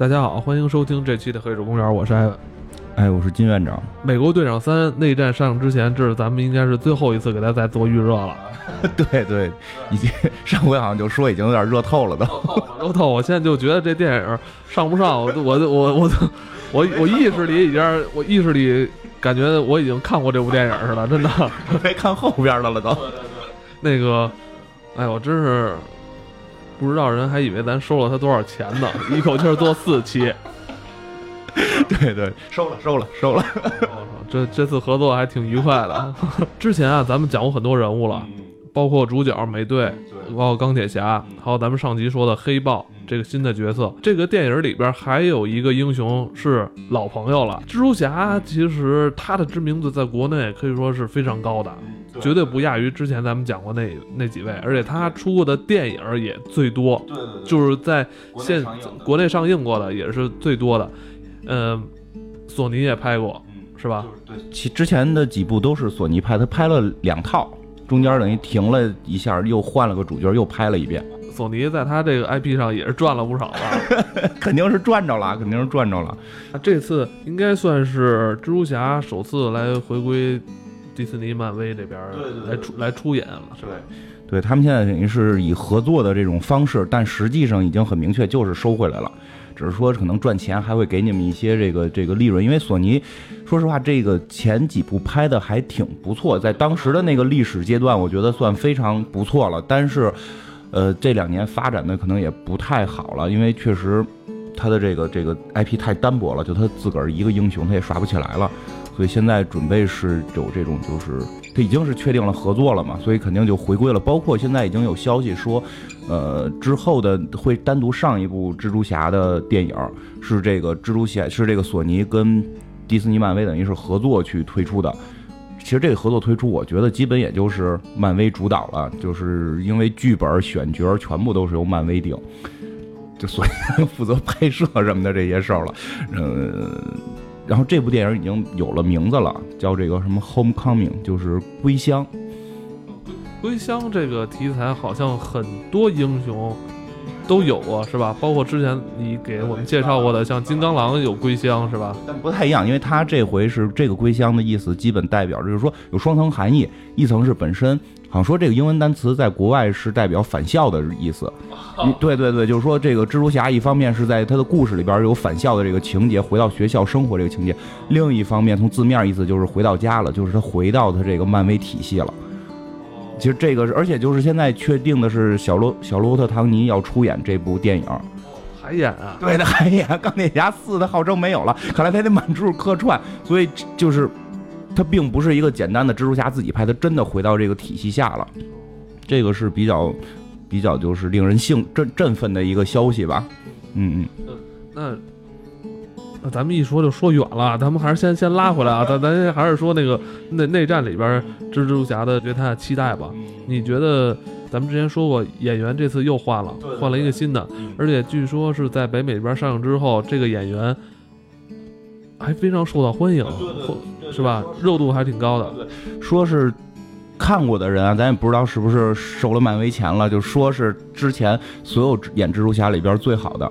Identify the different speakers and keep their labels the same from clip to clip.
Speaker 1: 大家好，欢迎收听这期的《黑水公园》，我是艾文。
Speaker 2: 哎，我是金院长。
Speaker 1: 美国队长三内战上映之前，这是咱们应该是最后一次给大家再做预热了。
Speaker 2: 对对，已经上回好像就说已经有点热透了都。
Speaker 1: 热透，我现在就觉得这电影上不上，我我我我我我意识里已经，我意识里感觉我已经看过这部电影似的，真的。
Speaker 2: 没看后边的了都。
Speaker 1: 那个，哎，我真是不知道，人还以为咱收了他多少钱呢，一口气做四期。
Speaker 2: 对对，收了收了收了。
Speaker 1: 这这次合作还挺愉快的。之前啊，咱们讲过很多人物了，包括主角美队，包括钢铁侠，还有咱们上集说的黑豹这个新的角色。这个电影里边还有一个英雄是老朋友了，蜘蛛侠。其实他的知名度在国内可以说是非常高的，绝对不亚于之前咱们讲过那那几位。而且他出过的电影也最多，
Speaker 2: 对对，
Speaker 1: 就是在现国内上映过的也是最多的。嗯，索尼也拍过，是吧？
Speaker 2: 对，其之前的几部都是索尼拍，他拍了两套，中间等于停了一下，又换了个主角，又拍了一遍。
Speaker 1: 索尼在他这个 IP 上也是赚了不少吧？
Speaker 2: 肯定是赚着了，肯定是赚着了。
Speaker 1: 这次应该算是蜘蛛侠首次来回归迪士尼、漫威这边来出来出演了，是吧？
Speaker 2: 对他们现在等于是以合作的这种方式，但实际上已经很明确，就是收回来了。只是说可能赚钱还会给你们一些这个这个利润，因为索尼，说实话，这个前几部拍的还挺不错，在当时的那个历史阶段，我觉得算非常不错了。但是，呃，这两年发展的可能也不太好了，因为确实他的这个这个 IP 太单薄了，就他自个儿一个英雄他也耍不起来了，所以现在准备是有这种就是他已经是确定了合作了嘛，所以肯定就回归了。包括现在已经有消息说。呃，之后的会单独上一部蜘蛛侠的电影，是这个蜘蛛侠是这个索尼跟迪士尼漫威等于是合作去推出的。其实这个合作推出，我觉得基本也就是漫威主导了，就是因为剧本选角全部都是由漫威定，就索尼 负责拍摄什么的这些事儿了。嗯，然后这部电影已经有了名字了，叫这个什么《Homecoming》，就是归乡。
Speaker 1: 归乡这个题材好像很多英雄都有啊，是吧？包括之前你给我们介绍过的，像金刚狼有归乡，是吧？
Speaker 2: 但不太一样，因为他这回是这个归乡的意思，基本代表就是说有双层含义，一层是本身好像说这个英文单词在国外是代表返校的意思。对对对，就是说这个蜘蛛侠一方面是在他的故事里边有返校的这个情节，回到学校生活这个情节；另一方面从字面意思就是回到家了，就是他回到他这个漫威体系了。其实这个是，而且就是现在确定的是小罗小罗伯特唐尼要出演这部电影，
Speaker 1: 还演啊？
Speaker 2: 对的，还演钢铁侠四的号称没有了，看来他得满处客串，所以就是他并不是一个简单的蜘蛛侠自己拍，他真的回到这个体系下了，这个是比较比较就是令人兴振振奋的一个消息吧？嗯
Speaker 1: 嗯，那。那咱们一说就说远了，咱们还是先先拉回来啊，咱咱还是说那个内内战里边蜘蛛侠的对他的期待吧。你觉得咱们之前说过演员这次又换了，换了一个新的，而且据说是在北美这边上映之后，这个演员还非常受到欢迎，是吧？热度还挺高的。
Speaker 2: 说是看过的人啊，咱也不知道是不是收了漫威钱了，就说是之前所有演蜘蛛侠里边最好的。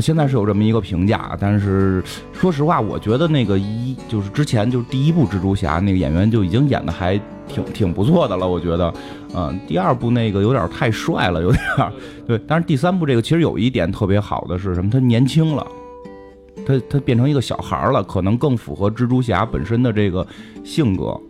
Speaker 2: 现在是有这么一个评价，但是说实话，我觉得那个一就是之前就是第一部蜘蛛侠那个演员就已经演的还挺挺不错的了，我觉得，嗯，第二部那个有点太帅了，有点对，但是第三部这个其实有一点特别好的是什么？他年轻了，他他变成一个小孩了，可能更符合蜘蛛侠本身的这个性格。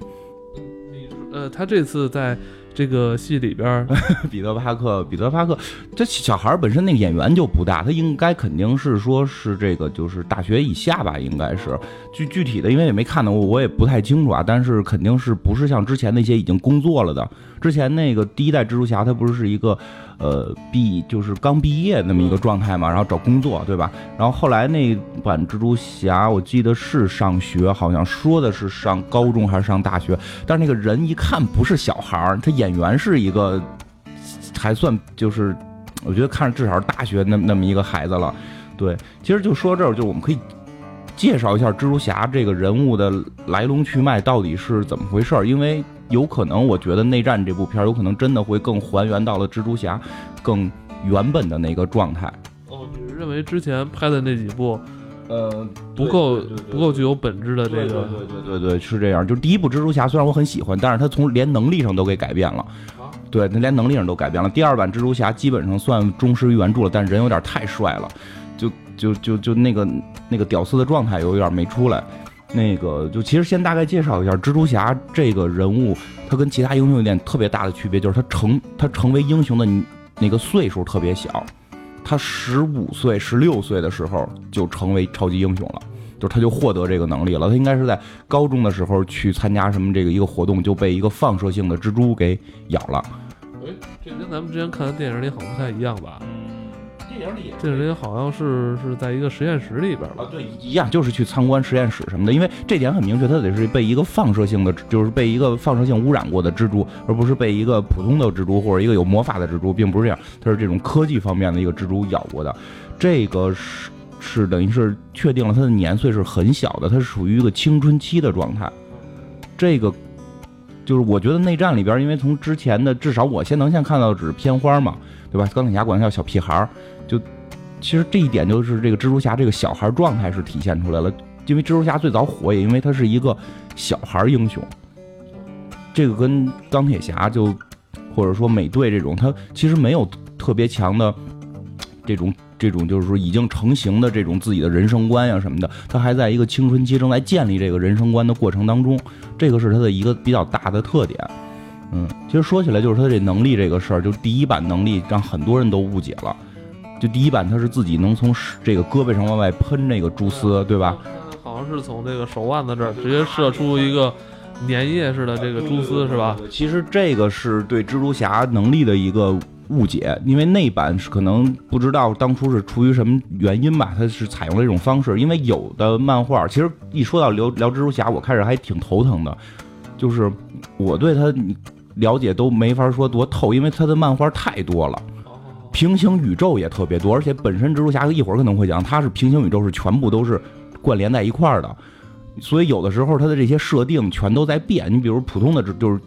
Speaker 1: 呃，他这次在。这个戏里边，
Speaker 2: 彼得·帕克，彼得·帕克，这小孩本身那个演员就不大，他应该肯定是说是这个就是大学以下吧，应该是具具体的，因为也没看到过，我也不太清楚啊。但是肯定是不是像之前那些已经工作了的，之前那个第一代蜘蛛侠，他不是是一个。呃，毕就是刚毕业那么一个状态嘛，然后找工作，对吧？然后后来那版蜘蛛侠，我记得是上学，好像说的是上高中还是上大学，但是那个人一看不是小孩儿，他演员是一个还算就是，我觉得看着至少是大学那那么一个孩子了。对，其实就说这儿，就我们可以介绍一下蜘蛛侠这个人物的来龙去脉到底是怎么回事儿，因为。有可能，我觉得内战这部片儿有可能真的会更还原到了蜘蛛侠更原本的那个状态。
Speaker 1: 哦，你是认为之前拍的那几部，
Speaker 2: 呃，
Speaker 1: 不够不够具有本质的这个。
Speaker 2: 对对对对对，是这样。就是第一部蜘蛛侠虽然我很喜欢，但是他从连能力上都给改变了。对，他连能力上都改变了。第二版蜘蛛侠基本上算忠实于原著了，但人有点太帅了，就就就就那个那个屌丝的状态有点没出来。那个就其实先大概介绍一下蜘蛛侠这个人物，他跟其他英雄有点特别大的区别，就是他成他成为英雄的那个岁数特别小，他十五岁、十六岁的时候就成为超级英雄了。就他就获得这个能力了，他应该是在高中的时候去参加什么这个一个活动，就被一个放射性的蜘蛛给咬了。
Speaker 1: 哎，这跟咱们之前看的电影里好像不太一样吧？
Speaker 2: 电影里，
Speaker 1: 好像是是在一个实验室里边
Speaker 2: 啊，对，一样，就是去参观实验室什么的。因为这点很明确，它得是被一个放射性的，就是被一个放射性污染过的蜘蛛，而不是被一个普通的蜘蛛或者一个有魔法的蜘蛛，并不是这样，它是这种科技方面的一个蜘蛛咬过的。这个是。是等于是确定了它的年岁是很小的，它是属于一个青春期的状态。这个就是我觉得内战里边，因为从之前的至少我先能先看到只是片花嘛，对吧？钢铁侠管他叫小屁孩儿，就其实这一点就是这个蜘蛛侠这个小孩状态是体现出来了。因为蜘蛛侠最早火也因为他是一个小孩英雄，这个跟钢铁侠就或者说美队这种，他其实没有特别强的这种。这种就是说已经成型的这种自己的人生观呀什么的，他还在一个青春期正在建立这个人生观的过程当中，这个是他的一个比较大的特点。嗯，其实说起来就是他这能力这个事儿，就第一版能力让很多人都误解了。就第一版他是自己能从这个胳膊上往外喷那个蛛丝，对吧？
Speaker 1: 好像是从这个手腕子这儿直接射出一个粘液似的这个蛛丝，是吧？
Speaker 2: 其实这个是对蜘蛛侠能力的一个。误解，因为那版是可能不知道当初是出于什么原因吧，他是采用了这种方式。因为有的漫画，其实一说到聊聊蜘蛛侠，我开始还挺头疼的，就是我对他了解都没法说多透，因为他的漫画太多了，平行宇宙也特别多，而且本身蜘蛛侠一会儿可能会讲，它是平行宇宙是全部都是关联在一块儿的，所以有的时候它的这些设定全都在变。你比如普通的蜘就是。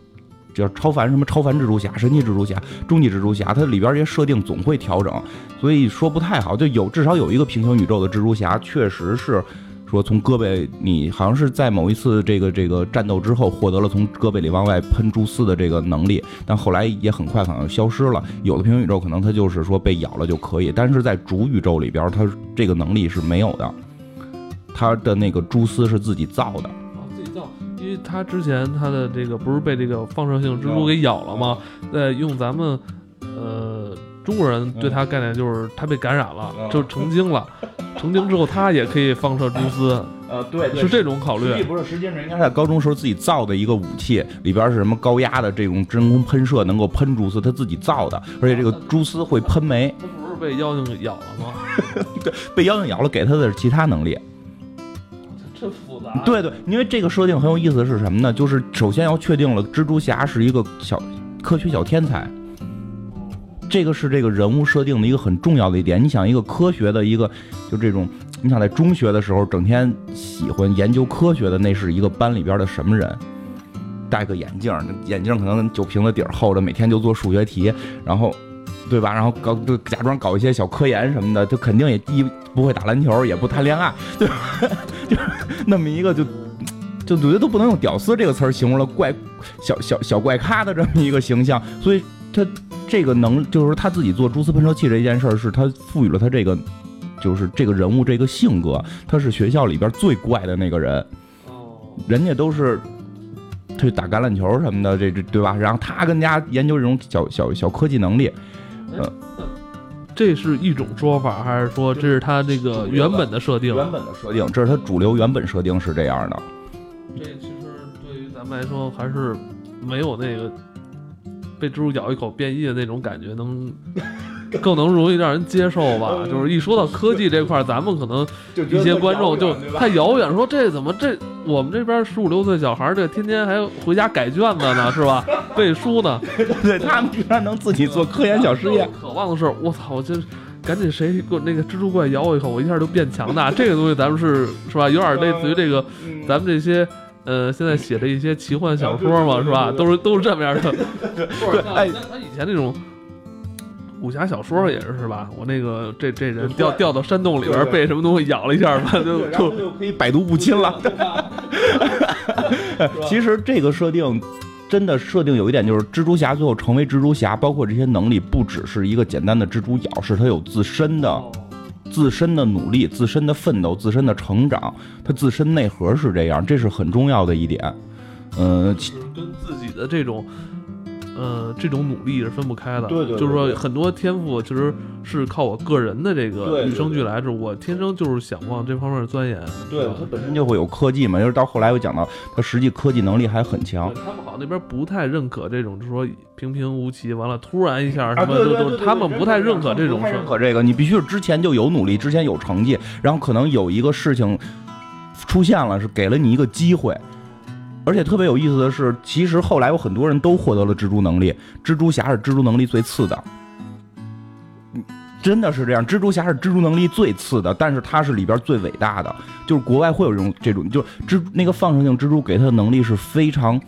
Speaker 2: 叫超凡什么超凡蜘蛛侠、神奇蜘蛛侠、终极蜘蛛侠，它里边这些设定总会调整，所以说不太好。就有至少有一个平行宇宙的蜘蛛侠，确实是说从胳膊你好像是在某一次这个这个战斗之后获得了从胳膊里往外喷蛛丝的这个能力，但后来也很快好像消失了。有的平行宇宙可能它就是说被咬了就可以，但是在主宇宙里边，它这个能力是没有的，它的那个蛛丝是自己造的。
Speaker 1: 因为他之前他的这个不是被这个放射性蜘蛛给咬了吗？在用咱们呃中国人对他概念就是他被感染了，就成精了。成精之后他也可以放射蛛丝。
Speaker 2: 呃，对，
Speaker 1: 是这种考虑。
Speaker 2: 实际不是，实际上应该在高中时候自己造的一个武器，里边是什么高压的这种真空喷射，能够喷蛛丝，他自己造的，而且这个蛛丝会喷煤。
Speaker 1: 他不是被妖精咬了吗？
Speaker 2: 对，被妖精咬了，给他的是其他能力。
Speaker 1: 真复杂。
Speaker 2: 对对，因为这个设定很有意思的是什么呢？就是首先要确定了蜘蛛侠是一个小科学小天才，这个是这个人物设定的一个很重要的一点。你想一个科学的一个，就这种，你想在中学的时候整天喜欢研究科学的，那是一个班里边的什么人？戴个眼镜，眼镜可能酒瓶子底儿厚着，每天就做数学题，然后。对吧？然后搞就假装搞一些小科研什么的，他肯定也一不会打篮球，也不谈恋爱，对吧？就那么一个就 就觉得都不能用“屌丝”这个词儿形容了，怪小小小怪咖的这么一个形象。所以他这个能就是他自己做蛛丝喷射器这件事儿，是他赋予了他这个就是这个人物这个性格。他是学校里边最怪的那个人，哦人家都是去打橄榄球什么的，这这对吧？然后他跟家研究这种小小小科技能力。
Speaker 1: 呃，这是一种说法，还是说这是他这个原本的设定？
Speaker 2: 原本的设定，这是他主流原本设定是这样的。
Speaker 1: 这其实对于咱们来说，还是没有那个被蜘蛛咬一口变异的那种感觉能。更能容易让人接受吧，就是一说到科技这块，咱们可能 一些观众就太遥远，说这怎么这我们这边十五六岁小孩这天天还回家改卷子呢，是吧？背书呢？
Speaker 2: 对他们居然能自己做科研小实验。
Speaker 1: 渴望的是，我操，我就赶紧谁给我那个蜘蛛怪咬我一口，我一下就变强大。这个东西咱们是是吧？有点类似于这个咱们这些呃现在写的一些奇幻小 说嘛，是吧？都是都是这么样的。
Speaker 2: 对，哎，
Speaker 1: 他以前那种。武侠小说也是是吧？我那个这这人掉掉到山洞里边，被什么东西咬了一下吧，就
Speaker 2: 就就可以百毒不侵了。其实这个设定真的设定有一点，就是蜘蛛侠最后成为蜘蛛侠，包括这些能力，不只是一个简单的蜘蛛咬，是他有自身的、自身的努力、自身的奋斗、自身的成长，他自身内核是这样，这是很重要的一点。嗯，
Speaker 1: 跟自己的这种。呃，这种努力是分不开的。
Speaker 2: 对对，
Speaker 1: 就是说很多天赋其实是靠我个人的这个与生俱来，是我天生就是想往这方面钻研。
Speaker 2: 对，他本身就会有科技嘛，就是到后来我讲到他实际科技能力还很强。
Speaker 1: 他们好像那边不太认可这种，就是说平平无奇，完了突然一下什么都都，他们不太认可这种。
Speaker 2: 认可这个，你必须是之前就有努力，之前有成绩，然后可能有一个事情出现了，是给了你一个机会。而且特别有意思的是，其实后来有很多人都获得了蜘蛛能力。蜘蛛侠是蜘蛛能力最次的，真的是这样。蜘蛛侠是蜘蛛能力最次的，但是他是里边最伟大的。就是国外会有这种这种，就蜘那个放射性蜘蛛给他的能力是非常，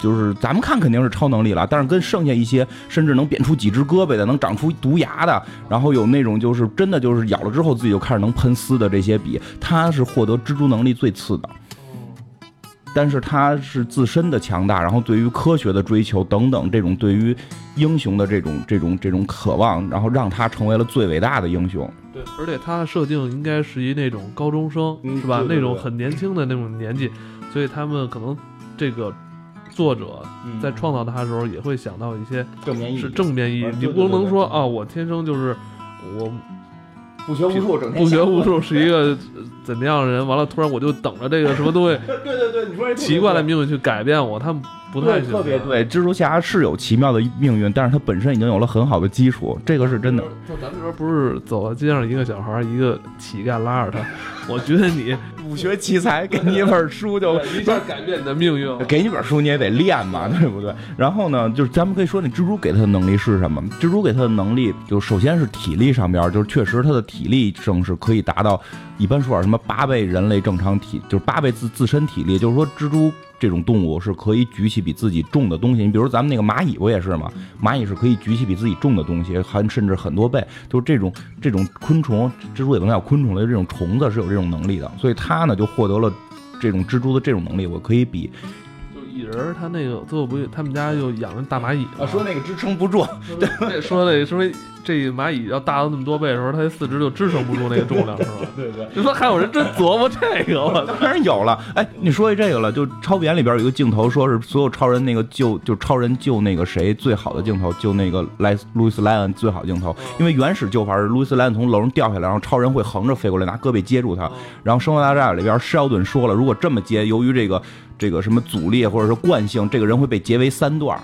Speaker 2: 就是咱们看肯定是超能力了，但是跟剩下一些甚至能变出几只胳膊的，能长出毒牙的，然后有那种就是真的就是咬了之后自己就开始能喷丝的这些比，他是获得蜘蛛能力最次的。但是他是自身的强大，然后对于科学的追求等等，这种对于英雄的这种这种这种渴望，然后让他成为了最伟大的英雄。
Speaker 1: 对，而且他的设定应该是一那种高中生，是吧？那种很年轻的那种年纪，所以他们可能这个作者在创造他的时候也会想到一些
Speaker 2: 正面意义，
Speaker 1: 是正面意义。你不能说啊，我天生就是我。
Speaker 2: 不学无术，整天
Speaker 1: 不学无术是一个怎么样的人？完了，突然我就等着这个什么东西，
Speaker 2: 对对对，你说
Speaker 1: 奇怪的命运去改变我，他们不太
Speaker 2: 特别对。蜘蛛侠是有奇妙的命运，但是他本身已经有了很好的基础，这个是真的。
Speaker 1: 就咱们这边不是走到街上，一个小孩，一个乞丐拉着他，我觉得你
Speaker 2: 武学奇才，给你一本书就
Speaker 1: 一下改变你的命运。
Speaker 2: 给你本书你也得练嘛，对不对？然后呢，就是咱们可以说，那蜘蛛给他的能力是什么？蜘蛛给他的能力，就首先是体力上边，就是确实他的体力正是可以达到，一般说点什么八倍人类正常体，就是八倍自自身体力，就是说蜘蛛这种动物是可以举起比自己重的东西。你比如咱们那个蚂蚁不也是吗？蚂蚁是可以举起比自己重的东西，还甚至很多倍。就是这种这种昆虫，蜘蛛也不能叫昆虫类，这种虫子是有这种能力的，所以它呢就获得了这种蜘蛛的这种能力，我可以比。
Speaker 1: 蚁人他那个最后不，他们家又养了大蚂蚁
Speaker 2: 啊，说那个支撑不住，
Speaker 1: 对，说那说这蚂蚁要大了那么多倍的时候，它四肢就支撑不住那个重量，是吧？
Speaker 2: 对对。
Speaker 1: 就说还有人真琢磨这个，我
Speaker 2: 当然有了。哎，你说起这个了，就超扁里边有一个镜头，说是所有超人那个救，就超人救那个谁最好的镜头，救那个莱路易斯莱恩最好镜头，因为原始救法是路易斯莱恩从楼上掉下来，然后超人会横着飞过来拿胳膊接住他，然后生活大战里边施奥顿说了，如果这么接，由于这个。这个什么阻力或者是惯性，这个人会被截为三段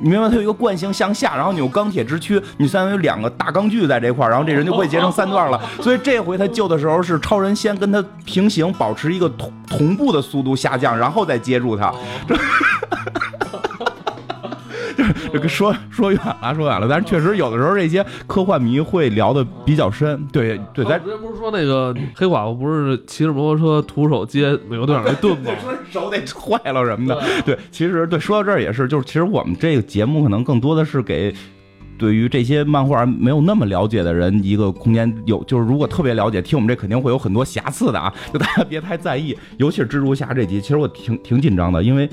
Speaker 2: 你明白？他有一个惯性向下，然后你有钢铁之躯，你相当于两个大钢锯在这块儿然后这人就会截成三段了。所以这回他救的时候是超人先跟他平行，保持一个同同步的速度下降，然后再接住他。这个说说远了，说远了，但是确实有的时候这些科幻迷会聊的比较深。对对，咱
Speaker 1: 之前不是说那个黑寡妇不是骑着摩托车徒手接美国队长那盾吗？
Speaker 2: 说手得坏了什么的。对，其实对说到这儿也是，就是其实我们这个节目可能更多的是给对于这些漫画没有那么了解的人一个空间。有就是如果特别了解，听我们这肯定会有很多瑕疵的啊，就大家别太在意。尤其是蜘蛛侠这集，其实我挺挺紧张的，因为。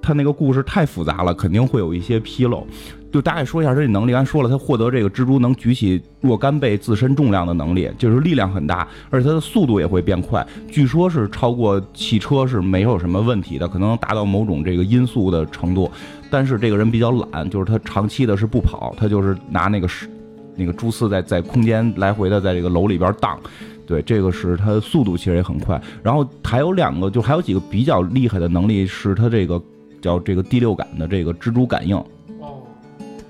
Speaker 2: 他那个故事太复杂了，肯定会有一些纰漏。就大概说一下这能力。刚才说了，他获得这个蜘蛛能举起若干倍自身重量的能力，就是力量很大，而且它的速度也会变快。据说是超过汽车是没有什么问题的，可能达到某种这个音速的程度。但是这个人比较懒，就是他长期的是不跑，他就是拿那个是那个蛛丝在在空间来回的在这个楼里边荡。对，这个是他的速度其实也很快。然后还有两个，就还有几个比较厉害的能力，是他这个。叫这个第六感的这个蜘蛛感应，哦，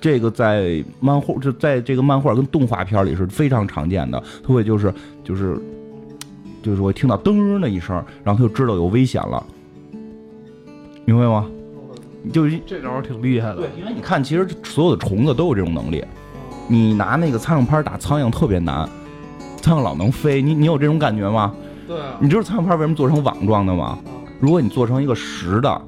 Speaker 2: 这个在漫画就在这个漫画跟动画片里是非常常见的。他会就是就是就是我听到噔的一声，然后他就知道有危险了，明白吗？就
Speaker 1: 这招挺厉害的。
Speaker 2: 对，因为你看，其实所有的虫子都有这种能力。你拿那个苍蝇拍打苍蝇特别难，苍蝇老能飞。你你有这种感觉吗？
Speaker 1: 对。
Speaker 2: 你知道苍蝇拍为什么做成网状的吗？如果你做成一个实的。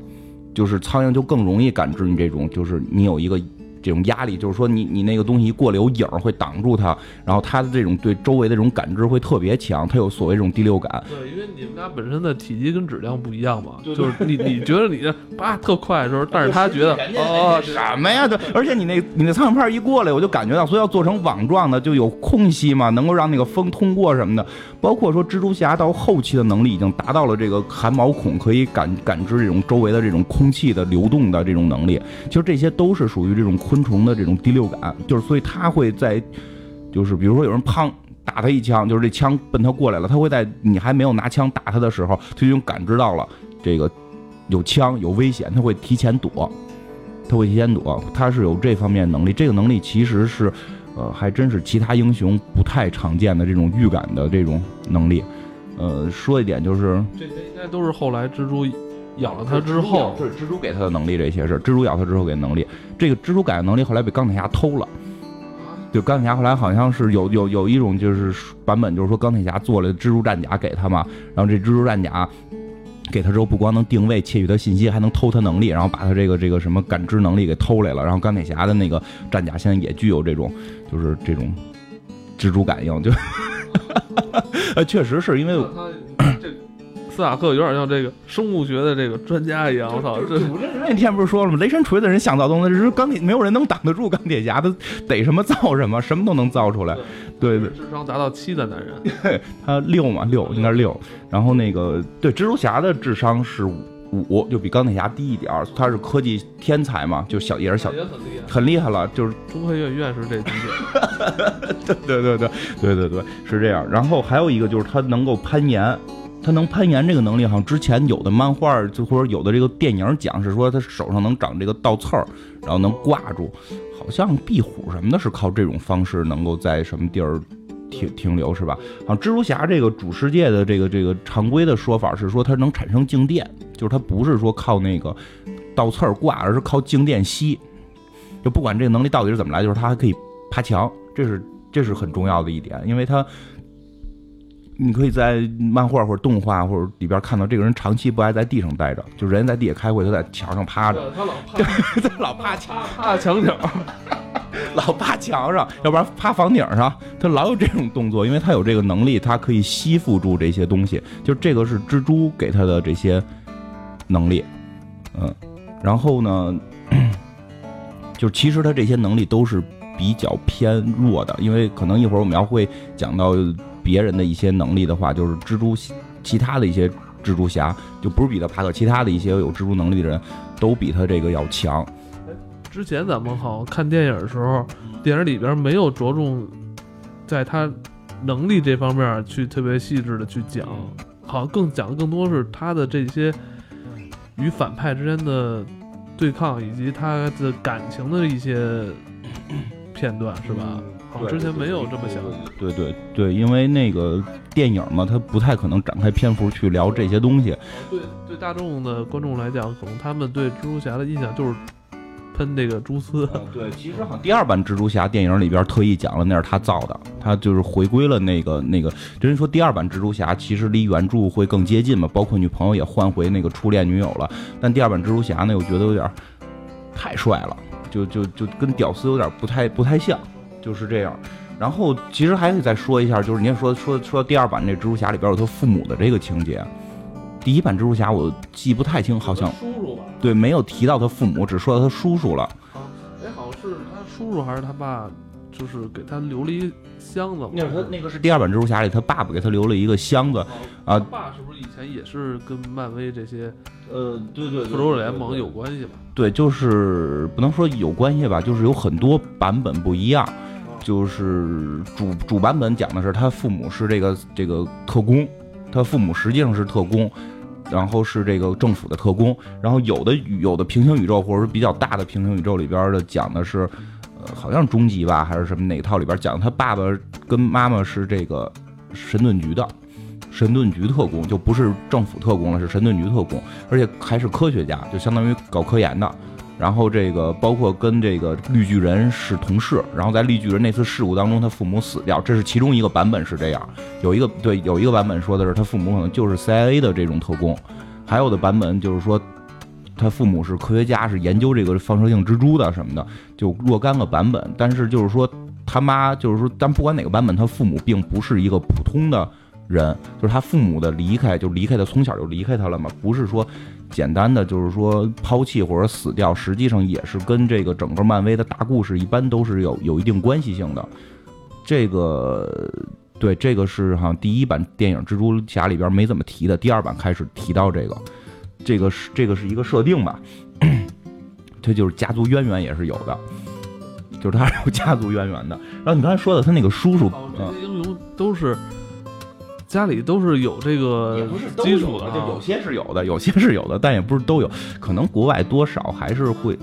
Speaker 2: 就是苍蝇就更容易感知你这种，就是你有一个这种压力，就是说你你那个东西一过来有影儿会挡住它，然后它的这种对周围的这种感知会特别强，它有所谓这种第六感。
Speaker 1: 对，因为你们俩本身的体积跟质量不一样嘛，就是你你觉得你的叭特快的时候，但是他觉得哦
Speaker 2: 什么呀？对，而且你那你那苍蝇拍一过来，我就感觉到，所以要做成网状的，就有空隙嘛，能够让那个风通过什么的。包括说蜘蛛侠到后期的能力已经达到了这个含毛孔可以感感知这种周围的这种空气的流动的这种能力，其实这些都是属于这种昆虫的这种第六感，就是所以它会在，就是比如说有人砰打他一枪，就是这枪奔他过来了，他会在你还没有拿枪打他的时候，他就已经感知到了这个有枪有危险，他会提前躲，他会提前躲，他是有这方面能力，这个能力其实是。呃，还真是其他英雄不太常见的这种预感的这种能力。呃，说一点就是，
Speaker 1: 这些应该都是后来蜘蛛咬了他之后，
Speaker 2: 是蜘蛛给他的能力。这些是蜘蛛咬他之后给能力。这个蜘蛛改的能力后来被钢铁侠偷了。就钢铁侠后来好像是有有有一种就是版本，就是说钢铁侠做了蜘蛛战甲给他嘛，然后这蜘蛛战甲。给他之后，不光能定位窃取他信息，还能偷他能力，然后把他这个这个什么感知能力给偷来了。然后钢铁侠的那个战甲现在也具有这种，就是这种蜘蛛感应，就呃，确实是因为
Speaker 1: 斯塔克有点像这个生物学的这个专家一样。我操，这
Speaker 2: 那天不是说了吗？雷神锤子人想造东西，是钢铁，没有人能挡得住钢铁侠的，逮什么造什么，什么都能造出来。对对，
Speaker 1: 智商达到七的男人，
Speaker 2: 他六嘛六应该是六，然后那个对蜘蛛侠的智商是五，就比钢铁侠低一点儿。他是科技天才嘛，就小也是小，很厉害了，就是
Speaker 1: 中科院院士这级
Speaker 2: 别。对对对对对对对，是这样。然后还有一个就是他能够攀岩，他能攀岩这个能力，好像之前有的漫画就或者有的这个电影讲是说他手上能长这个倒刺儿，然后能挂住。好像壁虎什么的，是靠这种方式能够在什么地儿停停留，是吧？好像蜘蛛侠这个主世界的这个这个常规的说法是说它能产生静电，就是它不是说靠那个倒刺儿挂，而是靠静电吸。就不管这个能力到底是怎么来，就是它还可以爬墙，这是这是很重要的一点，因为它。你可以在漫画或者动画或者里边看到这个人长期不爱在地上待着，就人在地下开会，他在墙上趴着，
Speaker 1: 他老 趴，
Speaker 2: 他老趴墙。
Speaker 1: 趴墙角，
Speaker 2: 老趴墙上，要不然趴房顶上，他老有这种动作，因为他有这个能力，他可以吸附住这些东西，就这个是蜘蛛给他的这些能力，嗯，然后呢，就其实他这些能力都是比较偏弱的，因为可能一会儿我们要会讲到。别人的一些能力的话，就是蜘蛛，其他的一些蜘蛛侠就不是彼得帕克，其他的一些有蜘蛛能力的人都比他这个要强。
Speaker 1: 之前咱们好像看电影的时候，电影里边没有着重在他能力这方面去特别细致的去讲，好像更讲的更多是他的这些与反派之间的对抗，以及他的感情的一些片段，是吧？之前没有这么想，
Speaker 2: 对对对，因为那个电影嘛，它不太可能展开篇幅去聊这些东西。
Speaker 1: 对对，大众的观众来讲，可能他们对蜘蛛侠的印象就是喷这个蛛丝。
Speaker 2: 对，其实好像第二版蜘蛛侠电影里边特意讲了，那是他造的，他就是回归了那个那个。人说第二版蜘蛛侠其实离原著会更接近嘛，包括女朋友也换回那个初恋女友了。但第二版蜘蛛侠呢，我觉得有点太帅了，就就就跟屌丝有点不太不太像。就是这样，然后其实还可以再说一下，就是您说说说第二版那蜘蛛侠里边有他父母的这个情节，第一版蜘蛛侠我记不太清，好像
Speaker 1: 叔叔吧？
Speaker 2: 对，没有提到他父母，只说到他叔叔了。
Speaker 1: 啊，哎，好像是他叔叔还是他爸，就是给他留了一箱子。
Speaker 2: 那是他那个是第二版蜘蛛侠里他爸爸给他留了一个箱子啊。他
Speaker 1: 爸是不是以前也是跟漫威这些
Speaker 2: 呃，对对，
Speaker 1: 复仇者联盟有关系吧？
Speaker 2: 对，就是不能说有关系吧，就是有很多版本不一样。就是主主版本讲的是他父母是这个这个特工，他父母实际上是特工，然后是这个政府的特工。然后有的有的平行宇宙或者是比较大的平行宇宙里边的讲的是，呃，好像终极吧还是什么哪套里边讲他爸爸跟妈妈是这个神盾局的，神盾局特工就不是政府特工了，是神盾局特工，而且还是科学家，就相当于搞科研的。然后这个包括跟这个绿巨人是同事，然后在绿巨人那次事故当中，他父母死掉，这是其中一个版本是这样。有一个对，有一个版本说的是他父母可能就是 CIA 的这种特工，还有的版本就是说他父母是科学家，是研究这个放射性蜘蛛的什么的，就若干个版本。但是就是说他妈就是说，但不管哪个版本，他父母并不是一个普通的人，就是他父母的离开就离开他，从小就离开他了嘛，不是说简单的就是说抛弃或者死掉，实际上也是跟这个整个漫威的大故事一般都是有有一定关系性的。这个对，这个是好像第一版电影蜘蛛侠里边没怎么提的，第二版开始提到这个。这个是这个是一个设定吧，他 就是家族渊源也是有的，就是他有家族渊源的。然后你刚才说的他那个叔叔，
Speaker 1: 这英雄都是家里都是有这个基础的，
Speaker 2: 就有些是有的，有些是有的，但也不是都有，可能国外多少还是会，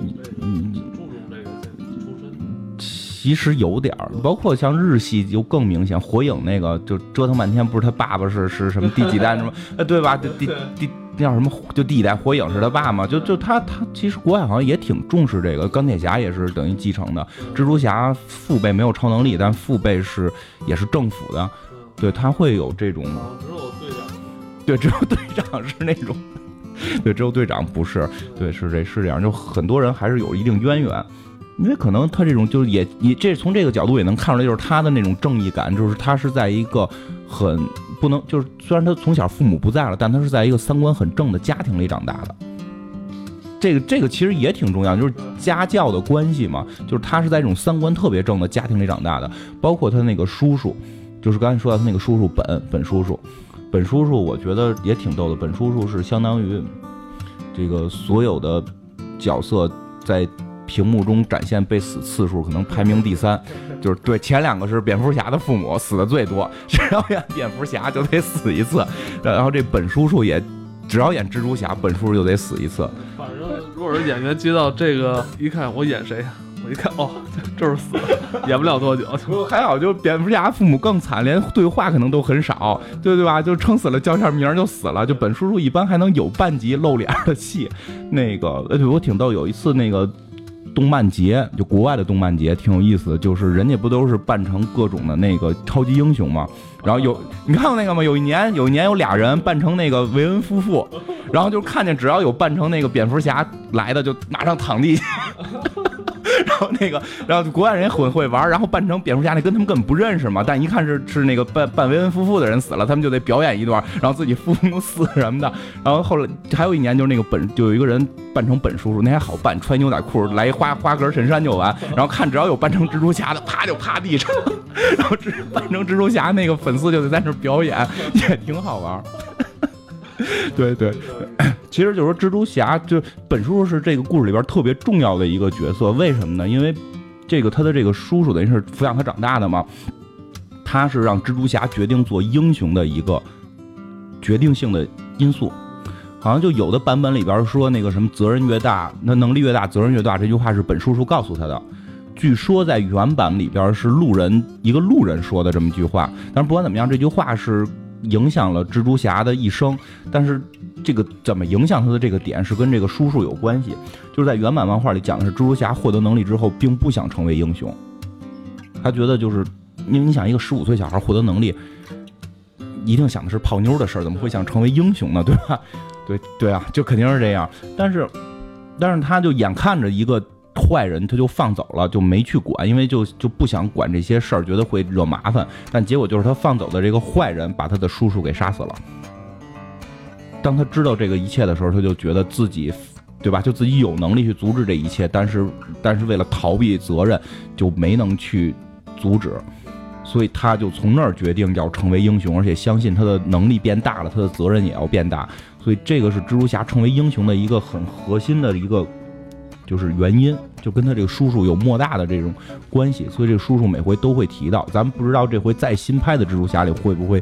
Speaker 1: 你你注重这个出身。
Speaker 2: 其实有点儿，包括像日系就更明显，火影那个就折腾半天，不是他爸爸是是什么第几代什么，呃对吧？第第第。叫什么？就第一代火影是他爸嘛？就就他他其实国外好像也挺重视这个。钢铁侠也是等于继承的。蜘蛛侠父辈没有超能力，但父辈是也是政府的。对他会有这种。
Speaker 1: 只有队长。
Speaker 2: 对，只有队长是那种。对，只有队长不是。对，是这是这样。就很多人还是有一定渊源，因为可能他这种就是也也这从这个角度也能看出来，就是他的那种正义感，就是他是在一个很。不能就是，虽然他从小父母不在了，但他是在一个三观很正的家庭里长大的。这个这个其实也挺重要，就是家教的关系嘛。就是他是在这种三观特别正的家庭里长大的。包括他那个叔叔，就是刚才说到他那个叔叔本本叔叔，本叔叔我觉得也挺逗的。本叔叔是相当于这个所有的角色在。屏幕中展现被死次数可能排名第三，就是对前两个是蝙蝠侠的父母死的最多，只要演蝙蝠侠就得死一次，然后这本叔叔也只要演蜘蛛侠，本叔叔就得死一次。
Speaker 1: 反正如果是演员接到这个一看我演谁，我一看哦 就是死了，演不了多久。
Speaker 2: 还好就蝙蝠侠父母更惨，连对话可能都很少，对对吧？就撑死了叫一下名就死了。就本叔叔一般还能有半集露脸的戏，那个呃对我挺逗，有一次那个。动漫节就国外的动漫节挺有意思的，就是人家不都是扮成各种的那个超级英雄吗？然后有你看过那个吗？有一年有一年有俩人扮成那个维恩夫妇，然后就看见只要有扮成那个蝙蝠侠来的，就马上躺地。然后那个，然后国外人也很会玩，然后扮成蝙蝠侠那跟他们根本不认识嘛，但一看是是那个扮扮维恩夫妇的人死了，他们就得表演一段，然后自己父母死什么的。然后后来还有一年就是那个本就有一个人扮成本叔叔，那还好扮，穿牛仔裤来一花花格神山就完。然后看只要有扮成蜘蛛侠的，啪就趴地上，然后扮成蜘蛛侠那个粉丝就得在那表演，也挺好玩。对对，其实就是说，蜘蛛侠就本叔叔是这个故事里边特别重要的一个角色。为什么呢？因为这个他的这个叔叔等于是抚养他长大的嘛，他是让蜘蛛侠决定做英雄的一个决定性的因素。好像就有的版本里边说那个什么责任越大，那能力越大，责任越大。这句话是本叔叔告诉他的。据说在原版里边是路人一个路人说的这么一句话。但是不管怎么样，这句话是。影响了蜘蛛侠的一生，但是这个怎么影响他的这个点是跟这个叔叔有关系。就是在原版漫画里讲的是，蜘蛛侠获得能力之后，并不想成为英雄，他觉得就是因为你想一个十五岁小孩获得能力，一定想的是泡妞的事儿，怎么会想成为英雄呢？对吧？对对啊，就肯定是这样。但是，但是他就眼看着一个。坏人他就放走了，就没去管，因为就就不想管这些事儿，觉得会惹麻烦。但结果就是他放走的这个坏人把他的叔叔给杀死了。当他知道这个一切的时候，他就觉得自己，对吧？就自己有能力去阻止这一切，但是但是为了逃避责任，就没能去阻止。所以他就从那儿决定要成为英雄，而且相信他的能力变大了，他的责任也要变大。所以这个是蜘蛛侠成为英雄的一个很核心的一个。就是原因，就跟他这个叔叔有莫大的这种关系，所以这个叔叔每回都会提到。咱们不知道这回再新拍的蜘蛛侠里会不会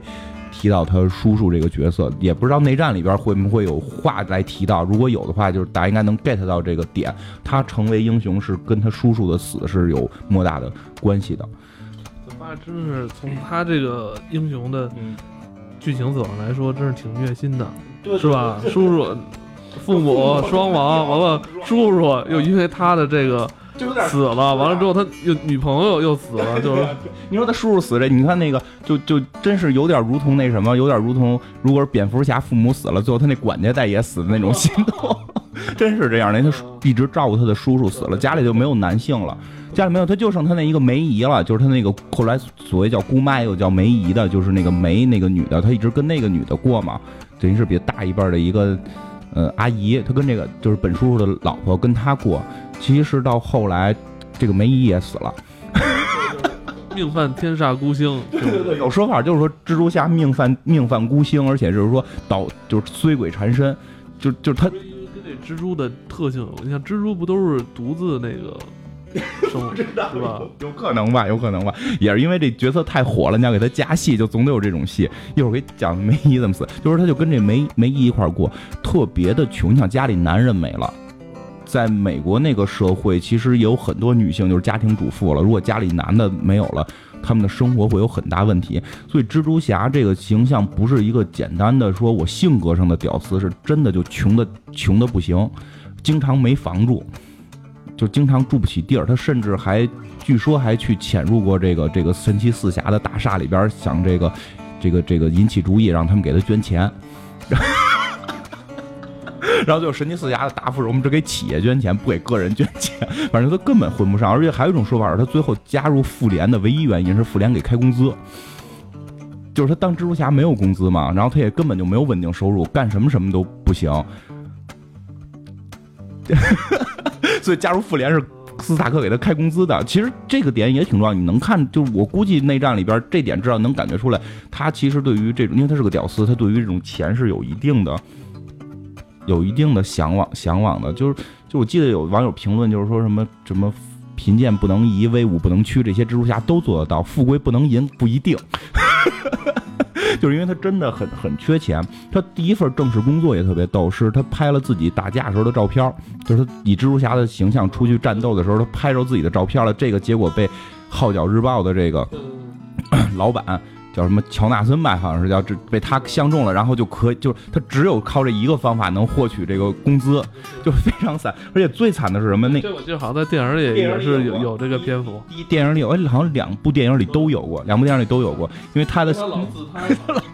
Speaker 2: 提到他叔叔这个角色，也不知道内战里边会不会有话来提到。如果有的话，就是大家应该能 get 到这个点。他成为英雄是跟他叔叔的死是有莫大的关系的。
Speaker 1: 这妈真是从他这个英雄的剧情走向来说，真是挺虐心的，是吧，叔叔？父母双亡，完了叔叔又因为他的这个死了，完了之后他又女朋友又死了，就是
Speaker 2: 你说他叔叔死这，你看那个就就真是有点如同那什么，有点如同如果是蝙蝠侠父母死了，最后他那管家再也死的那种心 痛。真是这样的。他一直照顾他的叔叔死了，家里就没有男性了，家里没有，他就剩他那一个梅姨了，就是他那个后来所谓叫姑妈又叫梅姨的，就是那个梅那个女的，他一直跟那个女的过嘛，等于是比大一辈的一个呃阿姨，她跟这个就是本叔叔的老婆跟他过，其实到后来这个梅姨也死了。
Speaker 1: 命犯天煞孤星，
Speaker 2: 对对对，有说法就是说蜘蛛侠命犯命犯孤星，而且就是说导就是衰鬼缠身，就就是他跟
Speaker 1: 这蜘蛛的特性，你像蜘蛛不都是独自那个 生物是吧？
Speaker 2: 有可能吧，有可能吧，也是因为这角色太火了，你要给他加戏，就总得有这种戏。一会儿给讲梅姨怎么死，就是他就跟这梅梅姨一块过，特别的穷，像家里男人没了。在美国那个社会，其实有很多女性就是家庭主妇了。如果家里男的没有了，他们的生活会有很大问题。所以蜘蛛侠这个形象不是一个简单的说我性格上的屌丝，是真的就穷的穷的不行，经常没房住，就经常住不起地儿。他甚至还据说还去潜入过这个这个神奇四侠的大厦里边，想这个这个这个引起注意，让他们给他捐钱。然后就神奇四侠的答复是：我们只给企业捐钱，不给个人捐钱。反正他根本混不上，而且还有一种说法是，他最后加入复联的唯一原因是复联给开工资，就是他当蜘蛛侠没有工资嘛，然后他也根本就没有稳定收入，干什么什么都不行。所以加入复联是斯塔克给他开工资的。其实这个点也挺重要，你能看，就我估计内战里边这点至少能感觉出来，他其实对于这种，因为他是个屌丝，他对于这种钱是有一定的。有一定的向往，向往的，就是，就我记得有网友评论，就是说什么什么贫贱不能移，威武不能屈，这些蜘蛛侠都做得到，富贵不能淫不一定，就是因为他真的很很缺钱。他第一份正式工作也特别逗，是他拍了自己打架时候的照片，就是他以蜘蛛侠的形象出去战斗的时候，他拍着自己的照片了，这个结果被《号角日报》的这个老板。叫什么乔纳森吧，好像是叫这被他相中了，然后就可以，就是他只有靠这一个方法能获取这个工资，就非常惨。而且最惨的是什么？那
Speaker 1: 这我记得好像在电影里也是有有这个篇幅。
Speaker 2: 一电影里有，哎，好像两部电影里都有过，两部电影里都有过。因为他的
Speaker 1: 老自拍，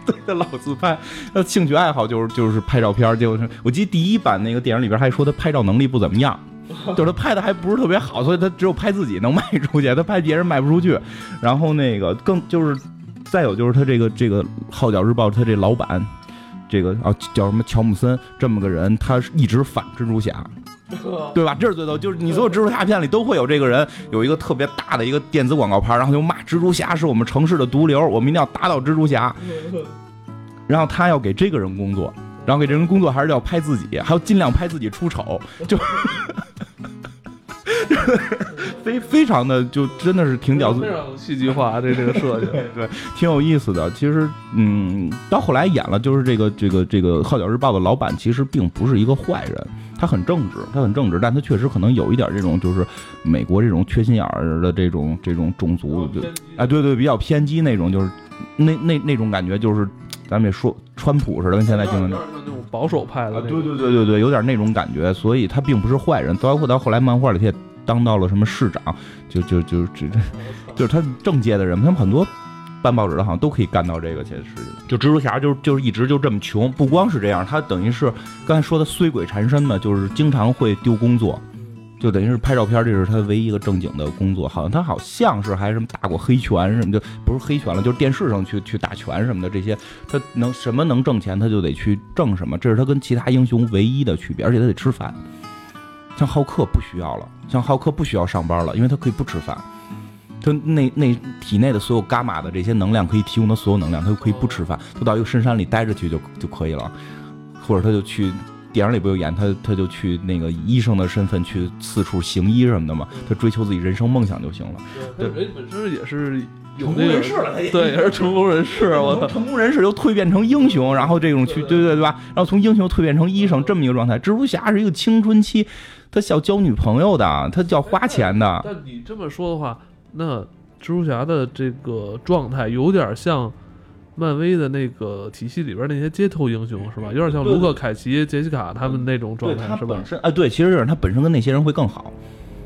Speaker 2: 对他老自拍，他兴趣爱好就是就是拍照片。结果是我记得第一版那个电影里边还说他拍照能力不怎么样，就是他拍的还不是特别好，所以他只有拍自己能卖出去，他拍别人卖不出去。然后那个更就是。再有就是他这个这个《号角日报》他这老板，这个啊叫什么乔姆森这么个人，他是一直反蜘蛛侠，对吧？这是最逗，就是你所有蜘蛛侠片里都会有这个人，有一个特别大的一个电子广告牌，然后就骂蜘蛛侠是我们城市的毒瘤，我们一定要打倒蜘蛛侠。然后他要给这个人工作，然后给这人工作还是要拍自己，还要尽量拍自己出丑，就。非非常的就真的是挺屌丝，
Speaker 1: 非常戏剧化这这个设计，
Speaker 2: 对，挺有意思的。其实，嗯，到后来演了，就是这个这个这个《号角日报》的老板，其实并不是一个坏人，他很正直，他很正直，但他确实可能有一点这种就是美国这种缺心眼儿的这种这种种族，就哎，对对，比较偏激那种，就是那那那种感觉，就是咱们也说川普似的，跟现在听的
Speaker 1: 那种保守派的，
Speaker 2: 对对对对对，有点那种感觉，所以他并不是坏人，包括到后来漫画里也。当到了什么市长，就就就这这，就是他政界的人，他们很多办报纸的，好像都可以干到这个。其实，就蜘蛛侠，就是就是一直就这么穷。不光是这样，他等于是刚才说的衰鬼缠身嘛，就是经常会丢工作，就等于是拍照片，这是他唯一一个正经的工作。好像他好像是还什么打过黑拳什么，就不是黑拳了，就是电视上去去打拳什么的这些。他能什么能挣钱，他就得去挣什么，这是他跟其他英雄唯一的区别。而且他得吃饭，像浩克不需要了。像浩克不需要上班了，因为他可以不吃饭，他那那体内的所有伽马的这些能量可以提供他所有能量，他就可以不吃饭，他到一个深山里待着去就就可以了，或者他就去电影里不有演他他就去那个医生的身份去四处行医什么的嘛，他追求自己人生梦想就行了。
Speaker 1: 对，人本身也是
Speaker 2: 成功人士了，
Speaker 1: 对，也是成功人士。我
Speaker 2: 成功人士又蜕变成英雄，然后这种去对对对吧？然后从英雄蜕变成医生这么一个状态。蜘蛛侠是一个青春期。他要交女朋友的，他叫花钱的。
Speaker 1: 但你这么说的话，那蜘蛛侠的这个状态有点像漫威的那个体系里边那些街头英雄，是吧？有点像卢克·凯奇、杰西卡他们那种状态，是吧？
Speaker 2: 本身哎，对，其实就是他本身跟那些人会更好。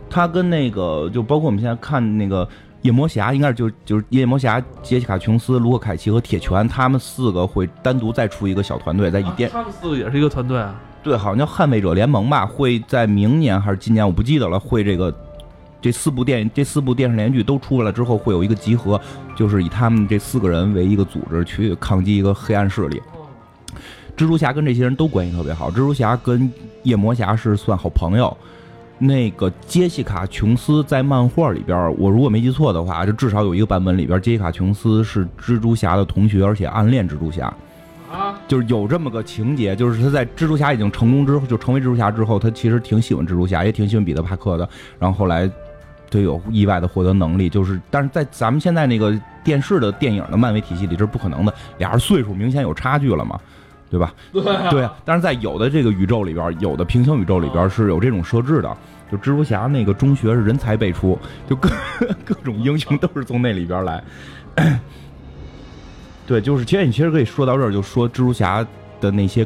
Speaker 2: 他跟那个就包括我们现在看那个夜魔侠，应该是就就是夜魔侠、杰西卡·琼斯、卢克·凯奇和铁拳，他们四个会单独再出一个小团队，在一电。
Speaker 1: 他们四个也是一个团队啊。
Speaker 2: 对，好像叫捍卫者联盟吧，会在明年还是今年，我不记得了。会这个这四部电这四部电视连续剧都出来了之后，会有一个集合，就是以他们这四个人为一个组织去抗击一个黑暗势力。蜘蛛侠跟这些人都关系特别好，蜘蛛侠跟夜魔侠是算好朋友。那个杰西卡·琼斯在漫画里边，我如果没记错的话，就至少有一个版本里边，杰西卡·琼斯是蜘蛛侠的同学，而且暗恋蜘蛛侠。
Speaker 1: 啊，
Speaker 2: 就是有这么个情节，就是他在蜘蛛侠已经成功之后，就成为蜘蛛侠之后，他其实挺喜欢蜘蛛侠，也挺喜欢彼得·帕克的。然后后来，就有意外的获得能力，就是但是在咱们现在那个电视的电影的漫威体系里，这是不可能的，俩人岁数明显有差距了嘛。对吧？
Speaker 1: 对
Speaker 2: 对，但是在有的这个宇宙里边，有的平行宇宙里边是有这种设置的。就蜘蛛侠那个中学是人才辈出，就各各种英雄都是从那里边来。对，就是其实你其实可以说到这儿，就说蜘蛛侠的那些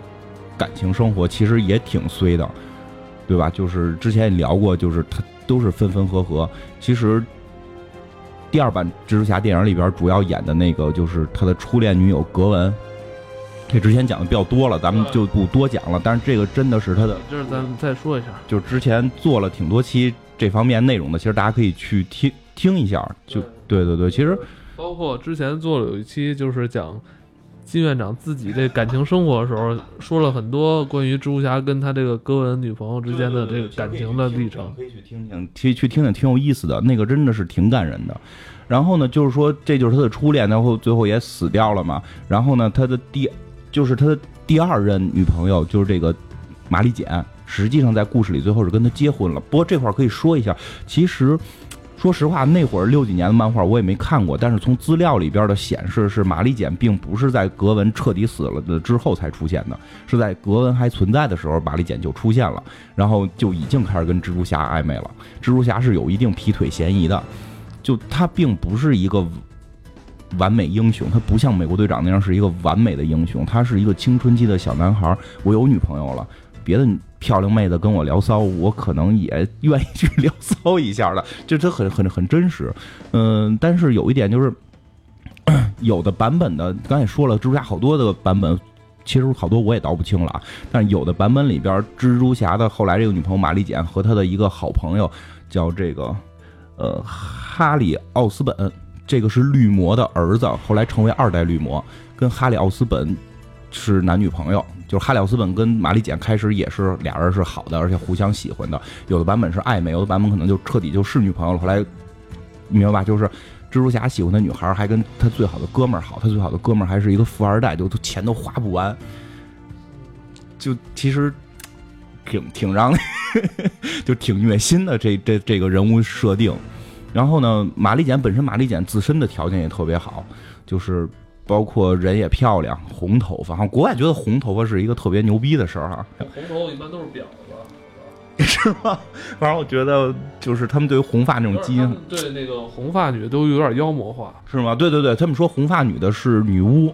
Speaker 2: 感情生活其实也挺衰的，对吧？就是之前也聊过，就是他都是分分合合。其实第二版蜘蛛侠电影里边主要演的那个就是他的初恋女友格文。这之前讲的比较多了，咱们就不多讲了。但是这个真的是他的，
Speaker 1: 就是咱们再说一下，
Speaker 2: 就是之前做了挺多期这方面内容的，其实大家可以去听听一下。就对对对，其实
Speaker 1: 包括之前做了有一期，就是讲金院长自己这感情生活的时候，说了很多关于蜘蛛侠跟他这个哥文女朋友之间的这个感情的历程，
Speaker 2: 可以去听听，去去听听，挺有意思的。那个真的是挺感人的。然后呢，就是说这就是他的初恋，然后最后也死掉了嘛。然后呢，他的第。就是他的第二任女朋友，就是这个玛丽简，实际上在故事里最后是跟他结婚了。不过这块可以说一下，其实说实话，那会儿六几年的漫画我也没看过，但是从资料里边的显示是玛丽简并不是在格文彻底死了的之后才出现的，是在格文还存在的时候，玛丽简就出现了，然后就已经开始跟蜘蛛侠暧昧了。蜘蛛侠是有一定劈腿嫌疑的，就他并不是一个。完美英雄，他不像美国队长那样是一个完美的英雄，他是一个青春期的小男孩。我有女朋友了，别的漂亮妹子跟我聊骚，我可能也愿意去聊骚一下的，就这很很很真实。嗯，但是有一点就是，有的版本的，刚才说了，蜘蛛侠好多的版本，其实好多我也倒不清了啊。但有的版本里边，蜘蛛侠的后来这个女朋友玛丽简和他的一个好朋友叫这个呃哈里奥斯本。这个是绿魔的儿子，后来成为二代绿魔，跟哈里奥斯本是男女朋友。就是哈里奥斯本跟玛丽简开始也是俩人是好的，而且互相喜欢的。有的版本是暧昧，有的版本可能就彻底就是女朋友了。后来明白吧？就是蜘蛛侠喜欢的女孩还跟他最好的哥们儿好，他最好的哥们儿还是一个富二代，就都钱都花不完。就其实挺挺让 就挺虐心的这这这个人物设定。然后呢，玛丽简本身，玛丽简自身的条件也特别好，就是包括人也漂亮，红头发。好像国外觉得红头发是一个特别牛逼的事儿哈。
Speaker 1: 红头发一般都是婊
Speaker 2: 子，是吗？反正我觉得，就是他们对于红发那种基因，
Speaker 1: 对那个红发女都有点妖魔化，
Speaker 2: 是吗？对对对，他们说红发女的是女巫，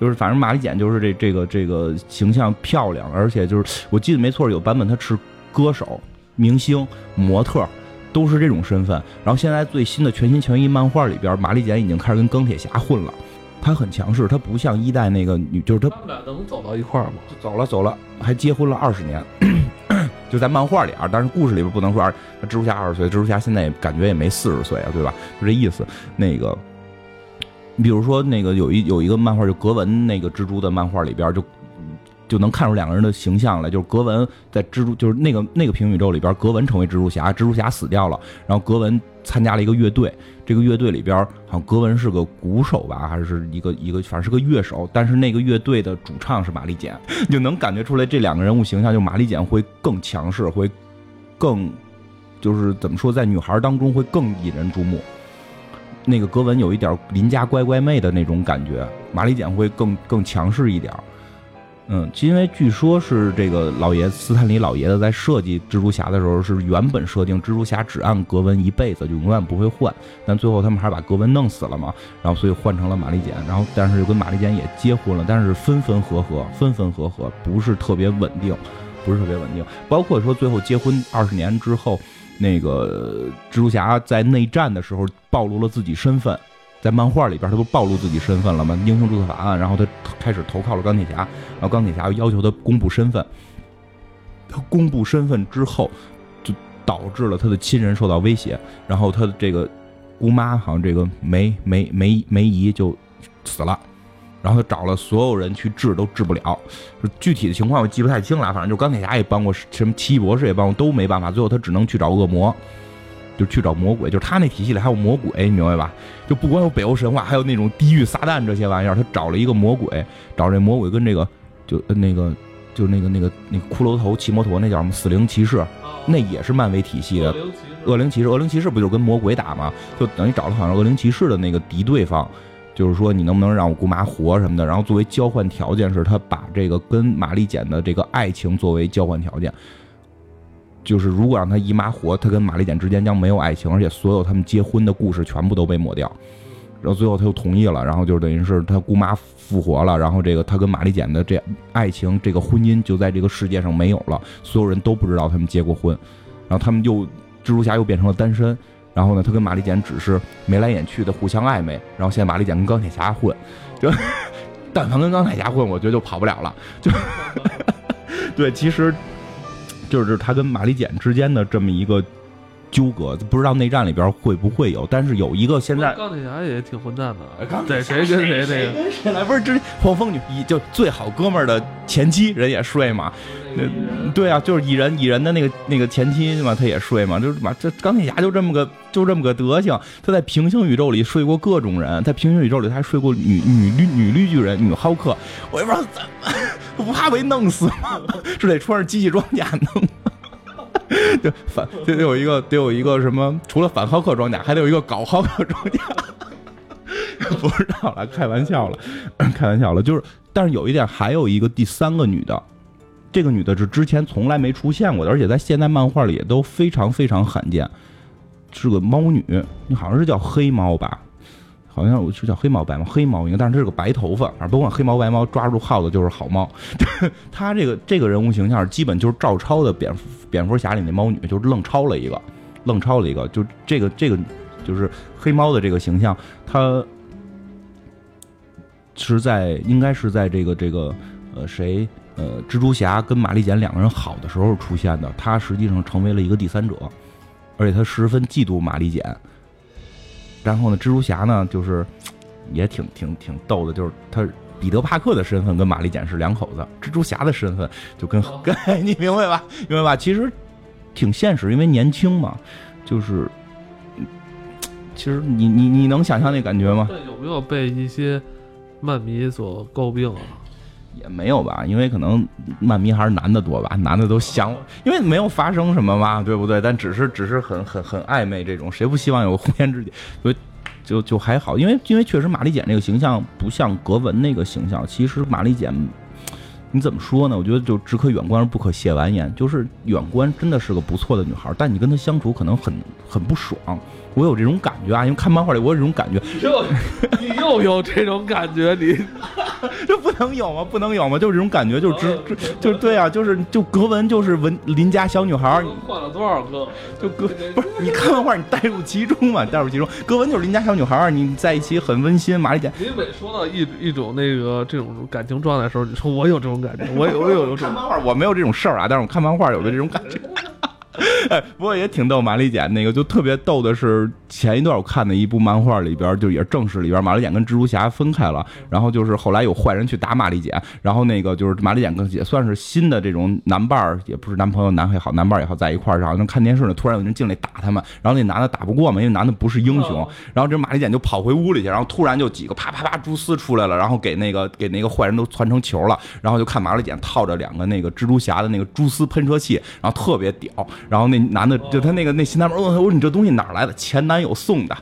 Speaker 2: 就是反正玛丽简就是这这个这个形象漂亮，而且就是我记得没错，有版本她是歌手、明星、模特。都是这种身份，然后现在最新的全心全意漫画里边，玛丽简已经开始跟钢铁侠混了。她很强势，她不像一代那个女，就是她。
Speaker 1: 他们俩能走到一块儿吗？
Speaker 2: 走了走了，还结婚了二十年，就在漫画里啊。但是故事里边不能说二，蜘蛛侠二十岁，蜘蛛侠现在也感觉也没四十岁啊，对吧？就这意思。那个，比如说那个有一有一个漫画，就格文那个蜘蛛的漫画里边就。就能看出两个人的形象来，就是格文在蜘蛛，就是那个那个平行宇宙里边，格文成为蜘蛛侠，蜘蛛侠死掉了，然后格文参加了一个乐队，这个乐队里边好像格文是个鼓手吧，还是一个一个，反正是个乐手，但是那个乐队的主唱是玛丽简，就能感觉出来这两个人物形象，就玛丽简会更强势，会更就是怎么说，在女孩当中会更引人注目。那个格文有一点邻家乖乖妹的那种感觉，玛丽简会更更强势一点。嗯，因为据说是这个老爷斯坦李老爷子在设计蜘蛛侠的时候，是原本设定蜘蛛侠只按格温一辈子，就永远不会换。但最后他们还是把格温弄死了嘛，然后所以换成了玛丽简，然后但是又跟玛丽简也结婚了，但是分分合合，分分合合，不是特别稳定，不是特别稳定。包括说最后结婚二十年之后，那个蜘蛛侠在内战的时候暴露了自己身份。在漫画里边，他不暴露自己身份了吗？英雄注册法案，然后他开始投靠了钢铁侠，然后钢铁侠要求他公布身份，他公布身份之后，就导致了他的亲人受到威胁，然后他的这个姑妈好像这个梅梅梅梅姨就死了，然后他找了所有人去治都治不了，具体的情况我记不太清了，反正就钢铁侠也帮过，什么奇异博士也帮过，都没办法，最后他只能去找恶魔。就去找魔鬼，就是他那体系里还有魔鬼，你明白吧？就不光有北欧神话，还有那种地狱撒旦这些玩意儿。他找了一个魔鬼，找这魔鬼跟这个就那个就那个那个那个骷髅头骑摩托那叫什么死灵骑士，那也是漫威体系的。恶灵骑士，恶灵骑士不就跟魔鬼打吗？就等于找了好像恶灵骑士的那个敌对方，就是说你能不能让我姑妈活什么的。然后作为交换条件是，他把这个跟玛丽简的这个爱情作为交换条件。就是如果让他姨妈活，他跟玛丽简之间将没有爱情，而且所有他们结婚的故事全部都被抹掉。然后最后他又同意了，然后就等于是他姑妈复活了，然后这个他跟玛丽简的这爱情这个婚姻就在这个世界上没有了，所有人都不知道他们结过婚。然后他们又蜘蛛侠又变成了单身，然后呢，他跟玛丽简只是眉来眼去的互相暧昧。然后现在玛丽简跟钢铁侠混，就 但凡跟钢铁侠混，我觉得就跑不了了。就对，其实。就是他跟玛丽简之间的这么一个纠葛，不知道内战里边会不会有。但是有一个现在
Speaker 1: 钢铁侠也挺混蛋的，对谁跟谁那个
Speaker 2: 跟谁来？不是之黄蜂女一就最好哥们儿的前妻人也睡嘛？对啊，就是蚁人蚁人的那个那个前妻嘛，他也睡嘛？就是嘛，这钢铁侠就这么个就这么个德行。他在平行宇宙里睡过各种人，在平行宇宙里他还睡过女女绿女绿巨人女浩克。我也不知道怎么。不怕被弄死吗？是得穿着机器装甲弄？就反得有一个得有一个什么？除了反浩克装甲，还得有一个搞浩克装甲。不知道了，开玩笑了，开玩笑了。就是，但是有一点，还有一个第三个女的，这个女的是之前从来没出现过的，而且在现代漫画里也都非常非常罕见，是个猫女，你好像是叫黑猫吧？好像我是叫黑猫白猫，黑猫应该，但是这是个白头发，反正甭管黑猫白猫，抓住耗子就是好猫。他这个这个人物形象基本就是照抄的蝙蝠蝙蝠侠里那猫女，就是愣抄了一个，愣抄了一个，就这个这个就是黑猫的这个形象，他是在应该是在这个这个呃谁呃蜘蛛侠跟玛丽简两个人好的时候出现的，他实际上成为了一个第三者，而且他十分嫉妒玛丽简。然后呢，蜘蛛侠呢，就是也挺挺挺逗的，就是他彼得帕克的身份跟玛丽简是两口子，蜘蛛侠的身份就跟 跟你明白吧？明白吧？其实挺现实，因为年轻嘛，就是其实你你你能想象那感觉吗？
Speaker 1: 有没有被一些漫迷所诟病啊？
Speaker 2: 也没有吧，因为可能漫迷还是男的多吧，男的都想，因为没有发生什么嘛，对不对？但只是只是很很很暧昧这种，谁不希望有红颜知己？所以就就还好，因为因为确实玛丽简那个形象不像格纹那个形象，其实玛丽简，你怎么说呢？我觉得就只可远观而不可亵玩焉，就是远观真的是个不错的女孩，但你跟她相处可能很很不爽。我有这种感觉啊，因为看漫画里我有这种感觉。
Speaker 1: 又你又有这种感觉，你
Speaker 2: 这不能有吗？不能有吗？就是这种感觉，就是直就是对啊，就是就格文就是文邻家小女孩。
Speaker 1: 换了多少个？
Speaker 2: 就格不是？你看漫画，你带入其中嘛？带入其中，格文就是邻家小女孩，你在一起很温馨。玛丽姐，
Speaker 1: 你每说到一一种那个这种感情状态的时候，你说我有这种感觉，我有我有有这种。
Speaker 2: 看漫画我没有这种事儿啊，但是我看漫画有的这种感觉。哎，不过也挺逗。玛丽简那个就特别逗的是，前一段我看的一部漫画里边，就也是正史里边，玛丽简跟蜘蛛侠分开了。然后就是后来有坏人去打玛丽简，然后那个就是玛丽简跟也算是新的这种男伴儿，也不是男朋友，男也好，男伴儿也好，在一块儿，然后看电视呢，突然有人进来打他们，然后那男的打不过嘛，因为男的不是英雄。然后这玛丽简就跑回屋里去，然后突然就几个啪啪啪蛛丝出来了，然后给那个给那个坏人都窜成球了。然后就看玛丽简套着两个那个蜘蛛侠的那个蛛丝喷射器，然后特别屌。然后那男的就他那个那新男朋友，我说你这东西哪来的？前男友送的，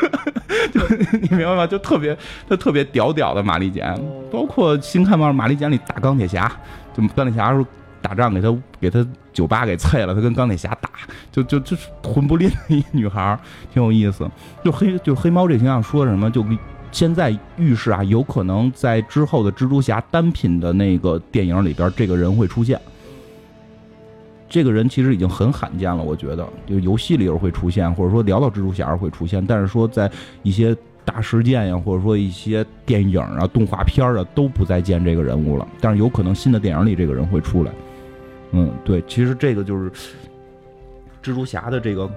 Speaker 2: 就就你明白吗？就特别他特别屌屌的玛丽简，包括新看嘛，玛丽简里打钢铁侠，就钢铁侠时候打仗给他给他酒吧给碎了，他跟钢铁侠打，就就就是混不吝的一女孩，挺有意思。就黑就黑猫这形象说什么？就现在预示啊，有可能在之后的蜘蛛侠单品的那个电影里边，这个人会出现。这个人其实已经很罕见了，我觉得，就游戏里头会出现，或者说聊到蜘蛛侠会出现，但是说在一些大事件呀，或者说一些电影啊、动画片啊，都不再见这个人物了。但是有可能新的电影里这个人会出来。嗯，对，其实这个就是蜘蛛侠的这个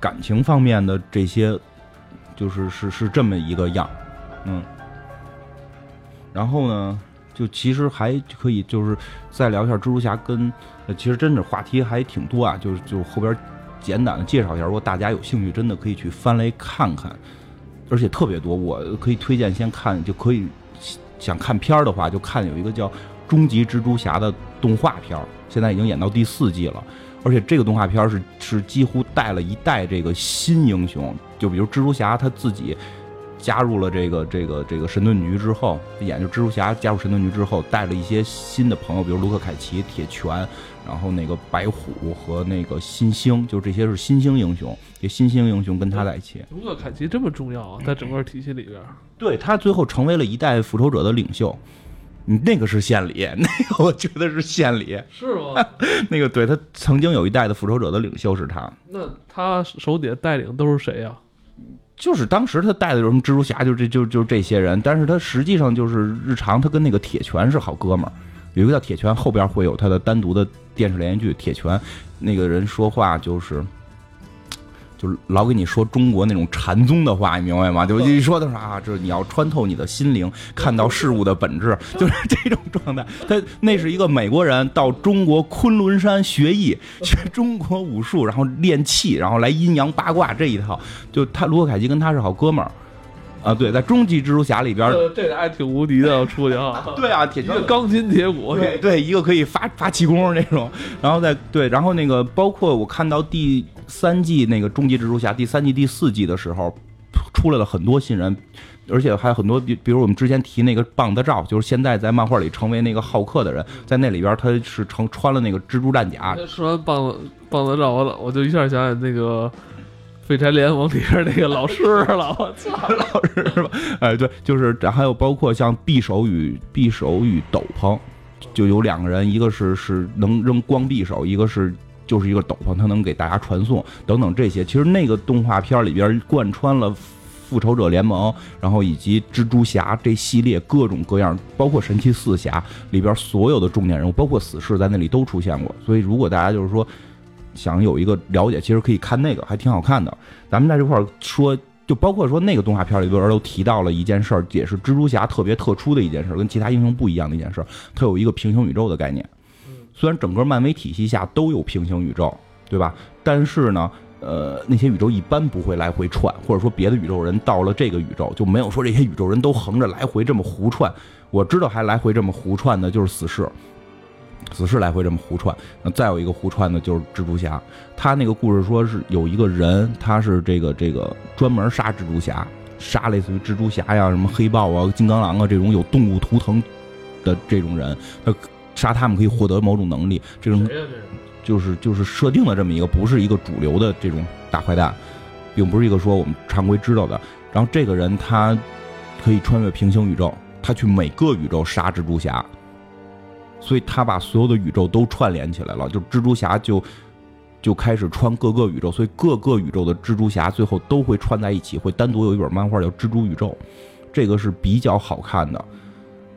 Speaker 2: 感情方面的这些，就是是是这么一个样，嗯。然后呢，就其实还可以就是再聊一下蜘蛛侠跟，其实真的话题还挺多啊，就是就后边简短的介绍一下，如果大家有兴趣，真的可以去翻来看看，而且特别多，我可以推荐先看，就可以想看片儿的话，就看有一个叫《终极蜘蛛侠》的动画片儿。现在已经演到第四季了，而且这个动画片儿是是几乎带了一代这个新英雄，就比如蜘蛛侠他自己加入了这个这个这个神盾局之后，演就蜘蛛侠加入神盾局之后，带了一些新的朋友，比如卢克凯奇、铁拳，然后那个白虎和那个新星，就这些是新星英雄，这新星英雄跟他在一起。
Speaker 1: 卢克凯奇这么重要啊，在整个体系里边，
Speaker 2: 对他最后成为了一代复仇者的领袖。你那个是献礼，那个我觉得是献礼，
Speaker 1: 是吗？
Speaker 2: 那个对他曾经有一代的复仇者的领袖是他，
Speaker 1: 那他手底下带领都是谁呀？
Speaker 2: 就是当时他带的什么蜘蛛侠，就这就就这些人，但是他实际上就是日常他跟那个铁拳是好哥们儿，有一个叫铁拳，后边会有他的单独的电视连续剧。铁拳那个人说话就是。就是老给你说中国那种禅宗的话，你明白吗？就一说的是啊，就是你要穿透你的心灵，看到事物的本质，就是这种状态。他那是一个美国人到中国昆仑山学艺，学中国武术，然后练气，然后来阴阳八卦这一套。就他卢克凯奇跟他是好哥们儿啊。对，在终极蜘蛛侠里边，
Speaker 1: 这俩还挺无敌的，出去啊。
Speaker 2: 对啊，铁拳
Speaker 1: 钢筋铁骨，
Speaker 2: 对，一个可以发发气功那种。然后再对，然后那个包括我看到第。三季那个终极蜘蛛侠第三季第四季的时候，出来了很多新人，而且还有很多比，比如我们之前提那个棒子照，就是现在在漫画里成为那个浩克的人，在那里边他是成穿了那个蜘蛛战甲。
Speaker 1: 说完棒子棒子照，我我就一下想起那个废柴联盟里边那个老师了，我操，
Speaker 2: 老师吧？哎，对，就是还有包括像匕首与匕首与斗篷，就有两个人，一个是是能扔光匕首，一个是。就是一个斗篷，他能给大家传送等等这些。其实那个动画片里边贯穿了复仇者联盟，然后以及蜘蛛侠这系列各种各样，包括神奇四侠里边所有的重点人物，包括死侍在那里都出现过。所以如果大家就是说想有一个了解，其实可以看那个，还挺好看的。咱们在这块儿说，就包括说那个动画片里边都提到了一件事儿，也是蜘蛛侠特别特殊的一件事，跟其他英雄不一样的一件事，它有一个平行宇宙的概念。虽然整个漫威体系下都有平行宇宙，对吧？但是呢，呃，那些宇宙一般不会来回串，或者说别的宇宙人到了这个宇宙就没有说这些宇宙人都横着来回这么胡串。我知道还来回这么胡串的就是死侍，死侍来回这么胡串。那再有一个胡串的就是蜘蛛侠，他那个故事说是有一个人，他是这个这个专门杀蜘蛛侠，杀类似于蜘蛛侠呀、什么黑豹啊、金刚狼啊这种有动物图腾的这种人，他。杀他们可以获得某种能力，这种就是就是设定的这么一个，不是一个主流的这种大坏蛋，并不是一个说我们常规知道的。然后这个人他可以穿越平行宇宙，他去每个宇宙杀蜘蛛侠，所以他把所有的宇宙都串联起来了。就蜘蛛侠就就开始穿各个宇宙，所以各个宇宙的蜘蛛侠最后都会串在一起，会单独有一本漫画叫《蜘蛛宇宙》，这个是比较好看的。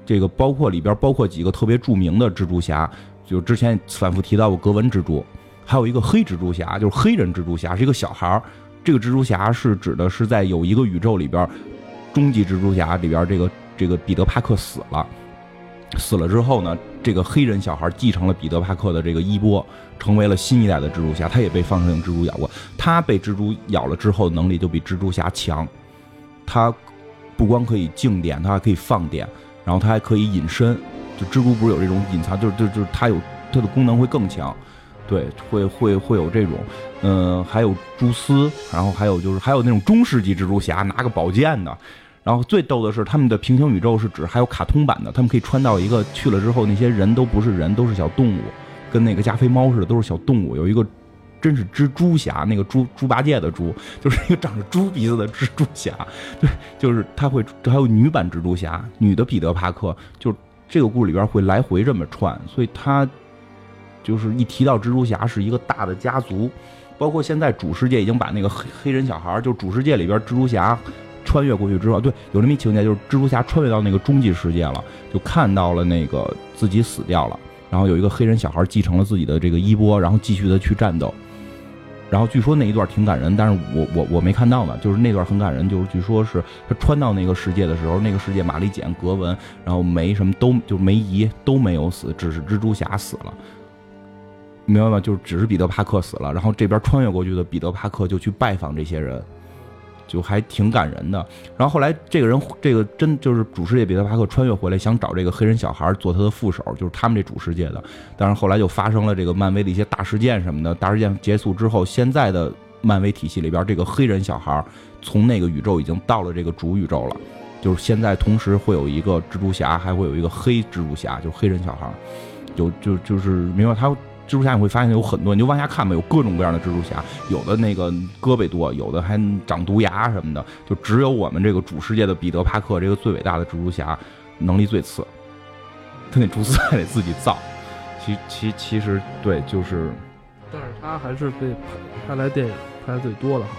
Speaker 2: 这个包括里边包括几个特别著名的蜘蛛侠，就之前反复提到过格纹蜘蛛，还有一个黑蜘蛛侠，就是黑人蜘蛛侠，是一个小孩儿。这个蜘蛛侠是指的是在有一个宇宙里边，终极蜘蛛侠里边这个这个彼得帕克死了，死了之后呢，这个黑人小孩继承了彼得帕克的这个衣钵，成为了新一代的蜘蛛侠。他也被放射性蜘蛛咬过，他被蜘蛛咬了之后能力就比蜘蛛侠强，他不光可以静电，他还可以放电。然后他还可以隐身，就蜘蛛不是有这种隐藏，就是就就是它有它的功能会更强，对，会会会有这种，嗯，还有蛛丝，然后还有就是还有那种中世纪蜘蛛侠拿个宝剑的，然后最逗的是他们的平行宇宙是指还有卡通版的，他们可以穿到一个去了之后，那些人都不是人，都是小动物，跟那个加菲猫似的，都是小动物，有一个。真是蜘蛛侠，那个猪猪八戒的猪，就是一个长着猪鼻子的蜘蛛侠。对，就是他会还有女版蜘蛛侠，女的彼得帕克，就这个故事里边会来回这么串，所以他就是一提到蜘蛛侠是一个大的家族。包括现在主世界已经把那个黑黑人小孩，就主世界里边蜘蛛侠穿越过去之后，对，有这么一情节，就是蜘蛛侠穿越到那个终极世界了，就看到了那个自己死掉了。然后有一个黑人小孩继承了自己的这个衣钵，然后继续的去战斗。然后据说那一段挺感人，但是我我我没看到呢，就是那段很感人，就是据说是他穿到那个世界的时候，那个世界玛丽简、格文，然后梅什么都就梅姨都没有死，只是蜘蛛侠死了，明白吗？就是只是彼得帕克死了，然后这边穿越过去的彼得帕克就去拜访这些人。就还挺感人的，然后后来这个人，这个真就是主世界彼得帕克穿越回来，想找这个黑人小孩做他的副手，就是他们这主世界的。但是后来就发生了这个漫威的一些大事件什么的，大事件结束之后，现在的漫威体系里边，这个黑人小孩从那个宇宙已经到了这个主宇宙了，就是现在同时会有一个蜘蛛侠，还会有一个黑蜘蛛侠，就是黑人小孩，就就就是明白他。蜘蛛侠你会发现有很多，你就往下看吧，有各种各样的蜘蛛侠，有的那个胳膊多，有的还长毒牙什么的，就只有我们这个主世界的彼得帕克这个最伟大的蜘蛛侠能力最次，他 那蛛丝还得自己造。其其其实对，就是，
Speaker 1: 但是他还是被拍来电影拍的最多的哈。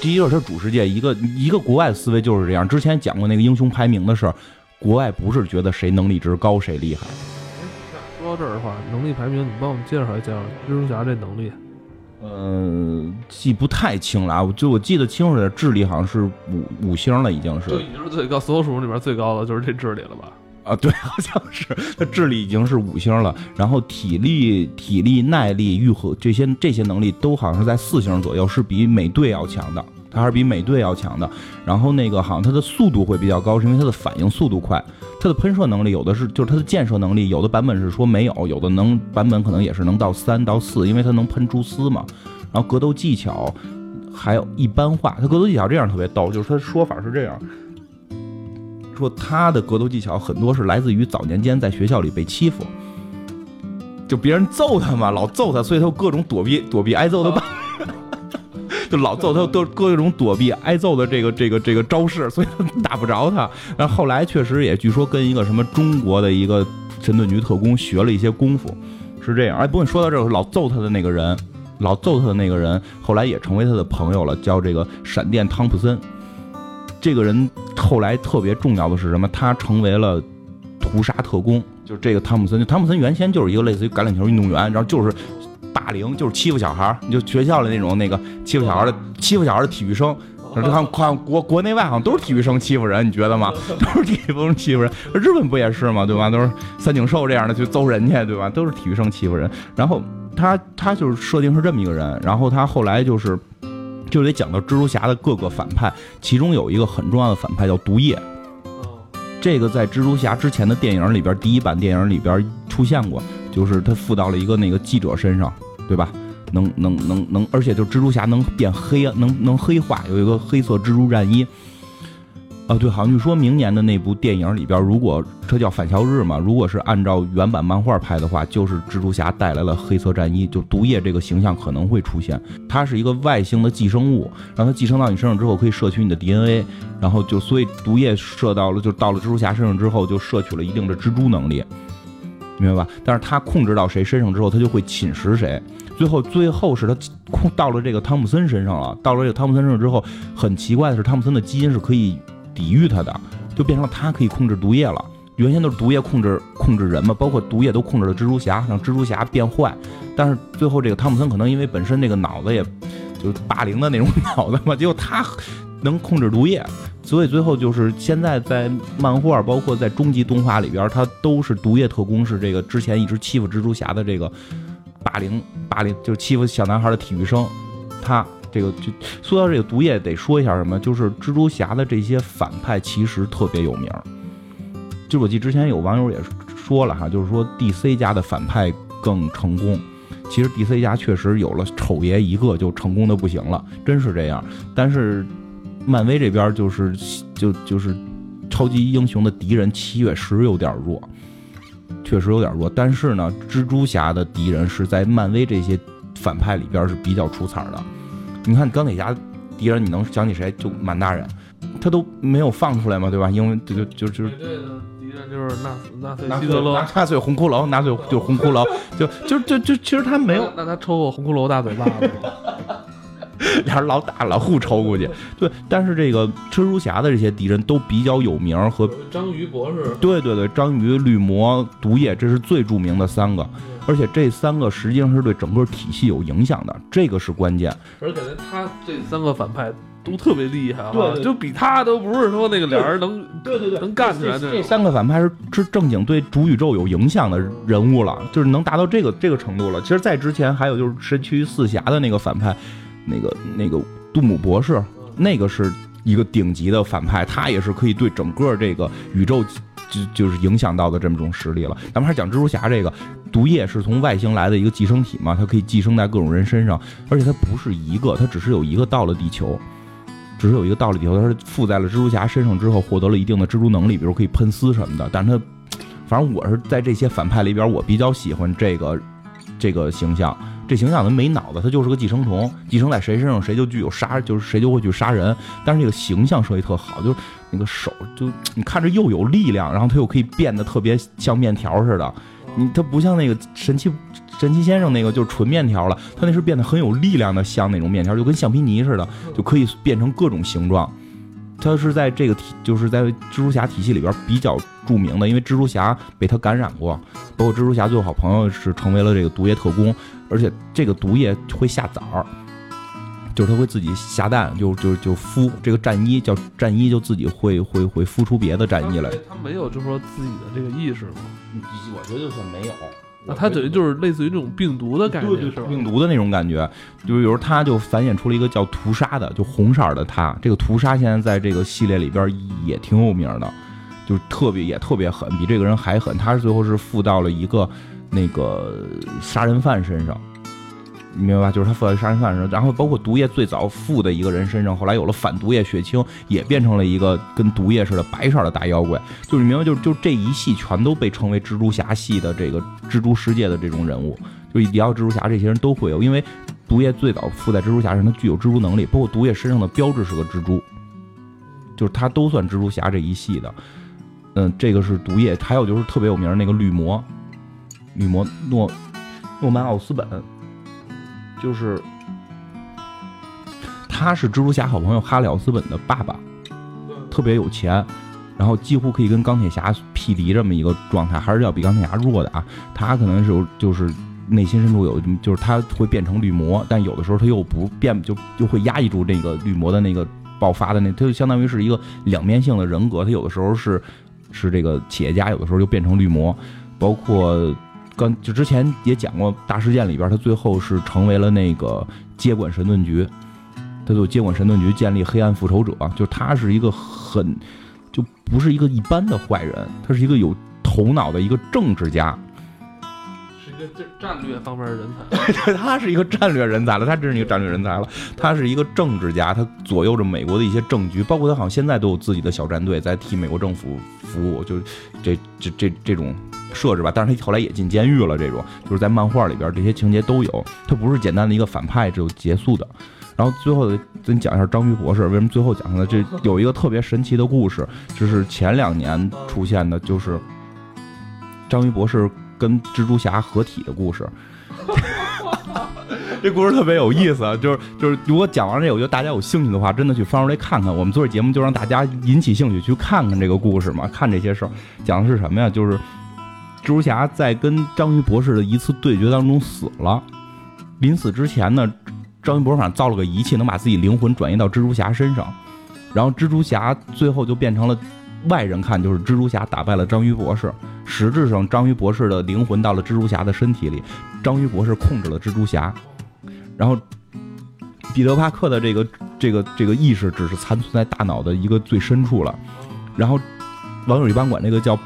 Speaker 2: 第一个是主世界，一个一个国外的思维就是这样。之前讲过那个英雄排名的事儿，国外不是觉得谁能力值高谁厉害。
Speaker 1: 这儿的话，能力排名，你帮我们介绍一下蜘蛛侠这能力。
Speaker 2: 呃，记不太清了啊，就我记得清楚点智力好像是五五星了，已经是。
Speaker 1: 就已经是最高，所有属性里边最高的就是这智力了吧？
Speaker 2: 啊，对，好像是，他智力已经是五星了，然后体力、体力、耐力、愈合这些这些能力都好像是在四星左右，是比美队要强的。他还是比美队要强的，然后那个好像他的速度会比较高，是因为他的反应速度快。他的喷射能力有的是，就是他的建设能力，有的版本是说没有，有的能版本可能也是能到三到四，因为他能喷蛛丝嘛。然后格斗技巧还有一般化，他格斗技巧这样特别逗，就是他说法是这样，说他的格斗技巧很多是来自于早年间在学校里被欺负，就别人揍他嘛，老揍他，所以他有各种躲避躲避挨揍的办法。就老揍他，都各种躲避挨揍的这个这个这个招式，所以打不着他。然后后来确实也据说跟一个什么中国的一个神盾局特工学了一些功夫，是这样。哎，不过说到这老揍他的那个人，老揍他的那个人，后来也成为他的朋友了，叫这个闪电汤普森。这个人后来特别重要的是什么？他成为了屠杀特工。就这个汤普森，汤普森原先就是一个类似于橄榄球运动员，然后就是。霸凌就是欺负小孩你就学校里那种那个欺负小孩的欺负小孩的体育生，看看国国内外好像都是体育生欺负人，你觉得吗？都是体育生欺负人，日本不也是吗？对吧？都是三井寿这样的去揍人家，对吧？都是体育生欺负人。然后他他就是设定是这么一个人，然后他后来就是就得讲到蜘蛛侠的各个反派，其中有一个很重要的反派叫毒液。这个在蜘蛛侠之前的电影里边，第一版电影里边出现过，就是他附到了一个那个记者身上。对吧？能能能能，而且就蜘蛛侠能变黑，能能黑化，有一个黑色蜘蛛战衣。啊，对，好像据说明年的那部电影里边，如果这叫返校日嘛，如果是按照原版漫画拍的话，就是蜘蛛侠带来了黑色战衣，就毒液这个形象可能会出现。它是一个外星的寄生物，让它寄生到你身上之后，可以摄取你的 DNA，然后就所以毒液射到了，就到了蜘蛛侠身上之后，就摄取了一定的蜘蛛能力。明白吧？但是他控制到谁身上之后，他就会侵蚀谁。最后，最后是他控到了这个汤姆森身上了。到了这个汤姆森身上之后，很奇怪的是，汤姆森的基因是可以抵御他的，就变成了他可以控制毒液了。原先都是毒液控制控制人嘛，包括毒液都控制了蜘蛛侠，让蜘蛛侠变坏。但是最后这个汤姆森可能因为本身那个脑子也就是霸凌的那种脑子嘛，结果他能控制毒液。所以最后就是现在在漫画，包括在终极动画里边，他都是毒液特工，是这个之前一直欺负蜘蛛侠的这个霸凌霸凌，就是欺负小男孩的体育生。他这个就说到这个毒液，得说一下什么，就是蜘蛛侠的这些反派其实特别有名。就我记之前有网友也说了哈，就是说 DC 家的反派更成功。其实 DC 家确实有了丑爷一个就成功的不行了，真是这样。但是。漫威这边就是就就是超级英雄的敌人七月十有点弱，确实有点弱。但是呢，蜘蛛侠的敌人是在漫威这些反派里边是比较出彩的。你看钢铁侠敌人，你能想起谁？就满大人，他都没有放出来嘛，对吧？因为就就就。
Speaker 1: 对的敌人就是纳纳粹希特勒，
Speaker 2: 纳粹红骷髅，纳粹就是红骷髅，就就就就其实他没有。
Speaker 1: 那他抽过红骷髅大嘴巴子吗？
Speaker 2: 俩人老打老互抽过去。对，但是这个蜘蛛侠的这些敌人都比较有名，和
Speaker 1: 章鱼博士。
Speaker 2: 对对对，章鱼、绿魔、毒液，这是最著名的三个。而且这三个实际上是对整个体系有影响的，这个是关键。
Speaker 1: 而且他这三个反派都特别厉害啊，
Speaker 2: 对，
Speaker 1: 就比他都不是说那个俩人能，
Speaker 2: 对对对，
Speaker 1: 能干起来。
Speaker 2: 这三个反派是是正经对主宇宙有影响的人物了，就是能达到这个这个程度了。其实，在之前还有就是神奇四侠的那个反派，那个那个杜姆博士，那个是一个顶级的反派，他也是可以对整个这个宇宙。就就是影响到的这么种实力了。咱们还是讲蜘蛛侠这个，毒液是从外星来的一个寄生体嘛，它可以寄生在各种人身上，而且它不是一个，它只是有一个到了地球，只是有一个到了地球，它是附在了蜘蛛侠身上之后，获得了一定的蜘蛛能力，比如可以喷丝什么的。但是它，反正我是在这些反派里边，我比较喜欢这个这个形象。这形象他没脑子，他就是个寄生虫，寄生在谁身上，谁就具有杀，就是谁就会去杀人。但是这个形象设计特好，就是那个手，就你看着又有力量，然后他又可以变得特别像面条似的。你他不像那个神奇神奇先生那个就是纯面条了，他那是变得很有力量的，像那种面条，就跟橡皮泥似的，就可以变成各种形状。他是在这个体，就是在蜘蛛侠体系里边比较著名的，因为蜘蛛侠被他感染过，包括蜘蛛侠最后好朋友是成为了这个毒液特工，而且这个毒液会下崽儿，就是他会自己下蛋，就就就孵这个战衣叫战衣，就自己会会会孵出别的战衣来。
Speaker 1: 他没有就是说自己的这个意识吗？
Speaker 2: 我觉得就算没有。
Speaker 1: 那它等于就是类似于这种病毒的感觉，是
Speaker 2: 病毒的那种感觉。就比如，它就繁衍出了一个叫屠杀的，就红色的它。这个屠杀现在在这个系列里边也挺有名的，就特别也特别狠，比这个人还狠。他是最后是附到了一个那个杀人犯身上。你明白吧？就是他附在杀人犯上，然后包括毒液最早附的一个人身上，后来有了反毒液血清，也变成了一个跟毒液似的白色的大妖怪。就是你明白，就就这一系全都被称为蜘蛛侠系的这个蜘蛛世界的这种人物。就一到蜘蛛侠，这些人都会有，因为毒液最早附在蜘蛛侠身上，他具有蜘蛛能力，包括毒液身上的标志是个蜘蛛，就是他都算蜘蛛侠这一系的。嗯，这个是毒液，还有就是特别有名那个绿魔，绿魔诺诺曼奥斯本。就是，他是蜘蛛侠好朋友哈里奥斯本的爸爸，特别有钱，然后几乎可以跟钢铁侠匹敌这么一个状态，还是要比钢铁侠弱的啊。他可能是有，就是内心深处有，就是他会变成绿魔，但有的时候他又不变，就就会压抑住那个绿魔的那个爆发的那，他就相当于是一个两面性的人格。他有的时候是是这个企业家，有的时候就变成绿魔，包括。刚就之前也讲过大事件里边，他最后是成为了那个接管神盾局，他就接管神盾局，建立黑暗复仇者，就他是一个很就不是一个一般的坏人，他是一个有头脑的一个政治家，
Speaker 1: 是一个战战略方面的人才。
Speaker 2: 对，他是一个战略人才了，他真是一个战略人才了。他是一个政治家，他左右着美国的一些政局，包括他好像现在都有自己的小战队在替美国政府服务，就这这这这种。设置吧，但是他后来也进监狱了。这种就是在漫画里边，这些情节都有。他不是简单的一个反派就结束的。然后最后咱讲一下章鱼博士，为什么最后讲呢？这有一个特别神奇的故事，就是前两年出现的，就是章鱼博士跟蜘蛛侠合体的故事。这故事特别有意思，就是就是，如果讲完这，我觉得大家有兴趣的话，真的去翻出来看看。我们做这节目就让大家引起兴趣去看看这个故事嘛，看这些事儿讲的是什么呀？就是。蜘蛛侠在跟章鱼博士的一次对决当中死了，临死之前呢，章鱼博士反正造了个仪器，能把自己灵魂转移到蜘蛛侠身上，然后蜘蛛侠最后就变成了外人看就是蜘蛛侠打败了章鱼博士，实质上章鱼博士的灵魂到了蜘蛛侠的身体里，章鱼博士控制了蜘蛛侠，然后彼得帕克的这个这个这个意识只是残存在大脑的一个最深处了，然后网友一般管这个叫。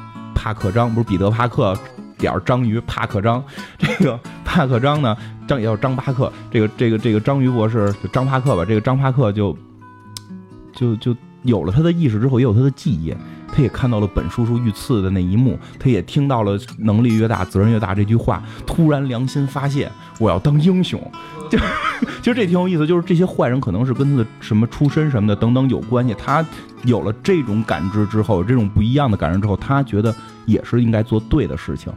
Speaker 2: 帕克章不是彼得帕克点章鱼帕克章，这个帕克章呢，章也叫张帕克，这个这个这个章鱼博士就张帕克吧，这个张帕克就就就有了他的意识之后，也有他的记忆，他也看到了本叔叔遇刺的那一幕，他也听到了能力越大责任越大这句话，突然良心发现，我要当英雄，就其实这挺有意思，就是这些坏人可能是跟他的什么出身什么的等等有关系，他。有了这种感知之后，这种不一样的感知之后，他觉得也是应该做对的事情。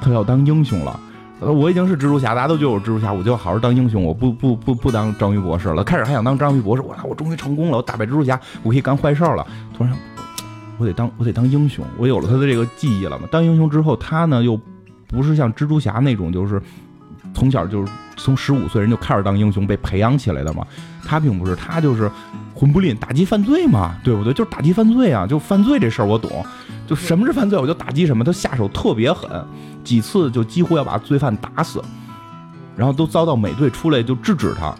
Speaker 2: 他要当英雄了，我已经是蜘蛛侠，大家都觉得我蜘蛛侠，我就好好当英雄，我不不不不当章鱼博士了。开始还想当章鱼博士，我我终于成功了，我打败蜘蛛侠，我可以干坏事了。突然，我得当我得当英雄，我有了他的这个记忆了嘛。当英雄之后，他呢又不是像蜘蛛侠那种，就是从小就是从十五岁人就开始当英雄被培养起来的嘛。他并不是，他就是混不吝打击犯罪嘛，对不对？就是打击犯罪啊，就犯罪这事儿我懂。就什么是犯罪，我就打击什么。他下手特别狠，几次就几乎要把罪犯打死，然后都遭到美队出来就制止他。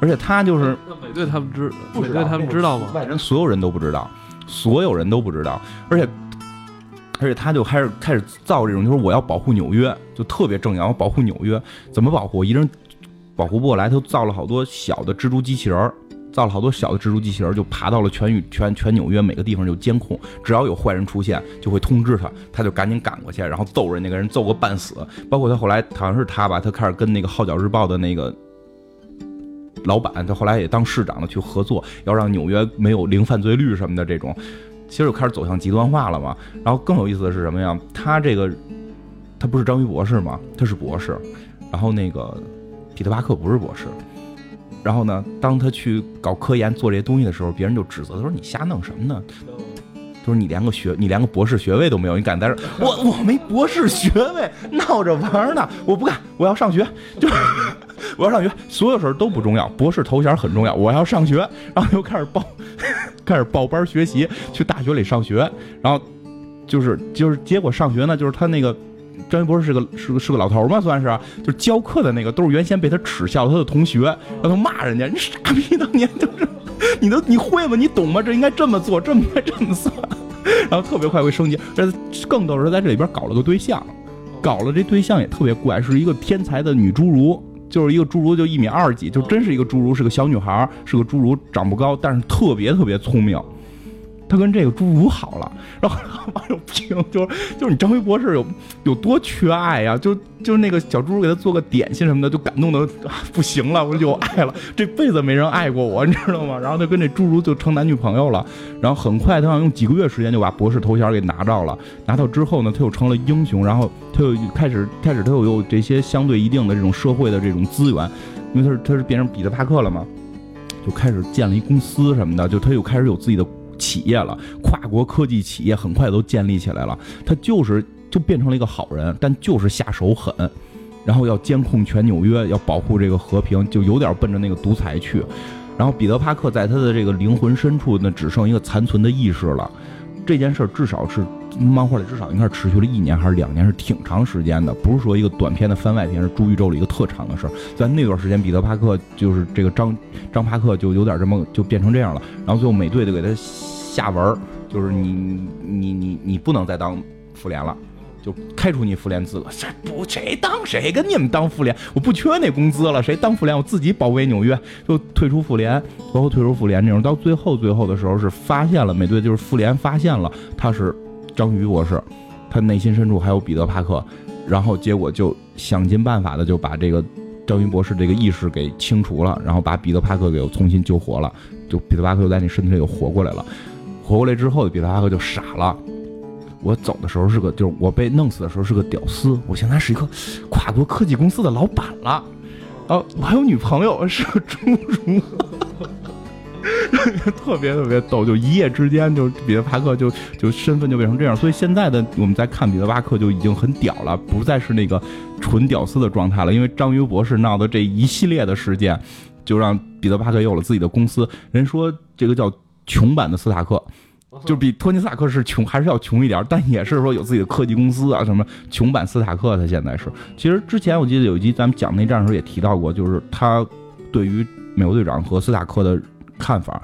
Speaker 2: 而且他就是
Speaker 1: 美队他们知，
Speaker 2: 美
Speaker 1: 队他们知道吗？
Speaker 2: 外人所有人都不知道，所有人都不知道。而且而且他就开始开始造这种，就是我要保护纽约，就特别正义，我保护纽约。怎么保护？我一人保护不过来，他造了好多小的蜘蛛机器人。造了好多小的蜘蛛机器人，就爬到了全宇全全纽约每个地方就监控，只要有坏人出现，就会通知他，他就赶紧赶过去，然后揍人，那个人揍个半死。包括他后来好像是他吧，他开始跟那个《号角日报》的那个老板，他后来也当市长了，去合作，要让纽约没有零犯罪率什么的这种，其实就开始走向极端化了嘛。然后更有意思的是什么呀？他这个他不是章鱼博士吗？他是博士，然后那个彼得巴克不是博士。然后呢，当他去搞科研做这些东西的时候，别人就指责他说：“你瞎弄什么呢？就是你连个学，你连个博士学位都没有，你敢在这？我我没博士学位，闹着玩呢，我不干，我要上学，就是我要上学，所有事儿都不重要，博士头衔很重要，我要上学。然后又开始报，开始报班学习，去大学里上学。然后就是就是结果上学呢，就是他那个。”张一博士是个是个是个老头嘛，算是，就教课的那个都是原先被他耻笑他的同学，让他骂人家，你傻逼当年就是，你都你会吗？你懂吗？这应该这么做，这么该这么算，然后特别快会升级，这更逗是在这里边搞了个对象，搞了这对象也特别怪，是一个天才的女侏儒，就是一个侏儒就一米二几，就真是一个侏儒，是个小女孩，是个侏儒，长不高，但是特别特别聪明。他跟这个侏儒好了，然后网友评就是就是你张飞博士有有多缺爱呀？就就是那个小侏儒给他做个点心什么的，就感动的不行了，我就爱了，这辈子没人爱过我，你知道吗？然后他跟这侏儒就成男女朋友了，然后很快他想用几个月时间就把博士头衔给拿到了，拿到之后呢，他又成了英雄，然后他又开始开始他又有这些相对一定的这种社会的这种资源，因为他是他是变成彼得帕克了嘛，就开始建了一公司什么的，就他又开始有自己的。企业了，跨国科技企业很快都建立起来了。他就是就变成了一个好人，但就是下手狠，然后要监控全纽约，要保护这个和平，就有点奔着那个独裁去。然后彼得·帕克在他的这个灵魂深处呢，只剩一个残存的意识了。这件事至少是漫画里至少应该是持续了一年还是两年，是挺长时间的，不是说一个短片的番外篇，是诸宇宙里一个特长的事儿。在那段时间，彼得·帕克就是这个张张帕克就有点这么就变成这样了。然后最后美队就给他。下文就是你你你你不能再当妇联了，就开除你妇联资格。谁不谁当谁跟你们当妇联？我不缺那工资了，谁当妇联？我自己保卫纽约，就退出妇联，包括退出妇联这种。到最后最后的时候是发现了美队，就是妇联发现了他是章鱼博士，他内心深处还有彼得帕克，然后结果就想尽办法的就把这个章鱼博士这个意识给清除了，然后把彼得帕克给重新救活了，就彼得帕克又在你身体里又活过来了。活过来之后，彼得帕克就傻了。我走的时候是个，就是我被弄死的时候是个屌丝。我现在是一个跨国科技公司的老板了。啊，我还有女朋友，是个侏儒，特别特别逗。就一夜之间，就彼得帕克就就身份就变成这样。所以现在的我们在看彼得帕克就已经很屌了，不再是那个纯屌丝的状态了。因为章鱼博士闹的这一系列的事件，就让彼得帕克有了自己的公司。人说这个叫。穷版的斯塔克，就比托尼斯塔克是穷，还是要穷一点，但也是说有自己的科技公司啊什么。穷版斯塔克他现在是，其实之前我记得有一集咱们讲内战的时候也提到过，就是他对于美国队长和斯塔克的看法，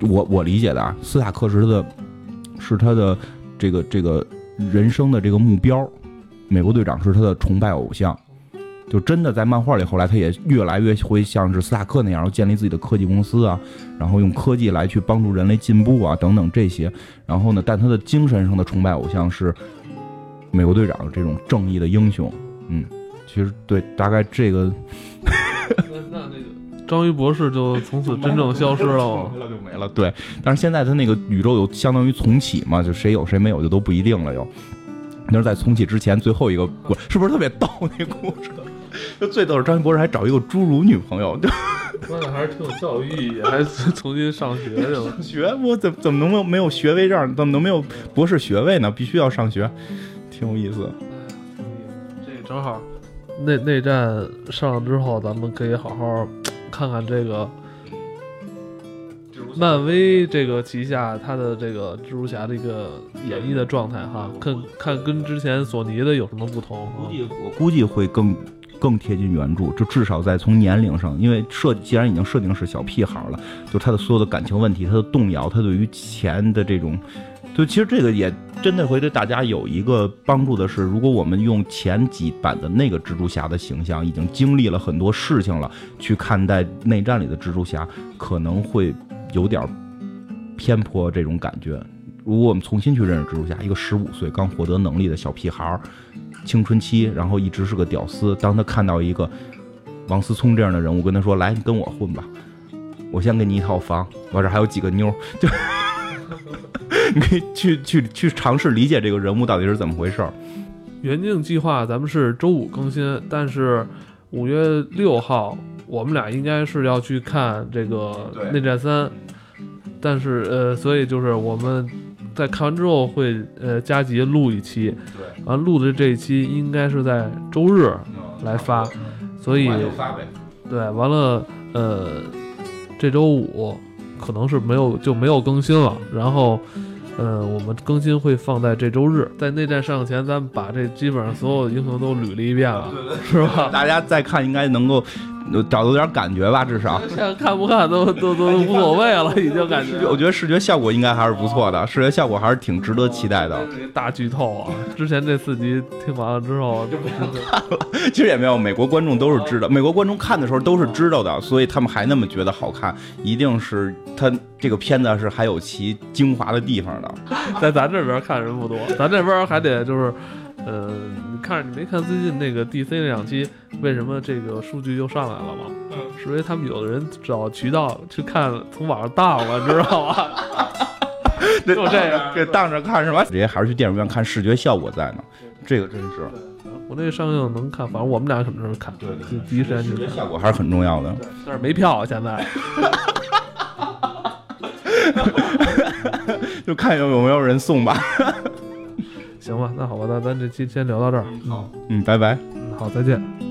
Speaker 2: 我我理解的啊，斯塔克是他的，是他的这个这个人生的这个目标，美国队长是他的崇拜偶像。就真的在漫画里，后来他也越来越会像是斯塔克那样，建立自己的科技公司啊，然后用科技来去帮助人类进步啊，等等这些。然后呢，但他的精神上的崇拜偶像是美国队长这种正义的英雄。嗯，其实对，大概这个。
Speaker 1: 那那那个章鱼博士就从此真正消失了，
Speaker 2: 没了就没了。对，但是现在他那个宇宙有相当于重启嘛，就谁有谁没有就都不一定了又。那是在重启之前最后一个故，是不是特别逗那故事？就最逗是章鱼博士还找一个侏儒女朋友，就
Speaker 1: 说的还是挺有教育意义，还重新上学去了。
Speaker 2: 学我怎怎么能没有没有学位证？怎么能没有博士学位呢？必须要上学，挺有意思。
Speaker 1: 这正好，内内战上了之后，咱们可以好好看看这个。漫威这个旗下，他的这个蜘蛛侠的一个演绎的状态哈，看看跟之前索尼的有什么不同？
Speaker 2: 估计我估计会更更贴近原著，就至少在从年龄上，因为设既然已经设定是小屁孩了，就他的所有的感情问题，他的动摇，他对于钱的这种，就其实这个也真的会对大家有一个帮助的是，如果我们用前几版的那个蜘蛛侠的形象，已经经历了很多事情了，去看待内战里的蜘蛛侠，可能会。有点偏颇这种感觉。如果我们重新去认识蜘蛛侠，一个十五岁刚获得能力的小屁孩儿，青春期，然后一直是个屌丝。当他看到一个王思聪这样的人物，跟他说：“来，你跟我混吧，我先给你一套房，我这还有几个妞。”就 你可以去去去尝试理解这个人物到底是怎么回事儿。
Speaker 1: 原定计划咱们是周五更新，但是五月六号。我们俩应该是要去看这个《内战三》，但是呃，所以就是我们在看完之后会呃加急录一期，
Speaker 2: 对，
Speaker 1: 完录的这一期应该是在周日来发，所以对，完了呃这周五可能是没有就没有更新了，然后呃我们更新会放在这周日，在内战上前，咱们把这基本上所有的英雄都捋了一遍了，是吧？
Speaker 2: 大家再看应该能够。找到点感觉吧，至少
Speaker 1: 现在 看不看都都都无所谓了，已经感觉。
Speaker 2: 我觉得视觉效果应该还是不错的，视觉效果还是挺值得期待的。
Speaker 1: 大剧透啊！之前这四集听完了之后
Speaker 2: 就不想看了。其实也没有，美国观众都是知道，美国观众看的时候都是知道的，所以他们还那么觉得好看，一定是他这个片子是还有其精华的地方的。
Speaker 1: 在咱这边看人不多，咱这边还得就是。呃，你看着你没看最近那个 DC 那两期，为什么这个数据又上来了吗？嗯，是因为他们有的人找渠道去看，从网上当了，知道吗？就这样，
Speaker 2: 给当着看是吧？直接还是去电影院看，视觉效果在呢。这个真是，
Speaker 1: 国内上映能看，反正我们俩肯定是看，
Speaker 2: 对，
Speaker 1: 第一时间去。
Speaker 2: 视觉效果还是很重要的。
Speaker 1: 但是没票现在。
Speaker 2: 就看有有没有人送吧。
Speaker 1: 行吧，那好吧，那咱这期先聊到这儿。
Speaker 2: 好，嗯，拜拜。
Speaker 1: 嗯，好，再见。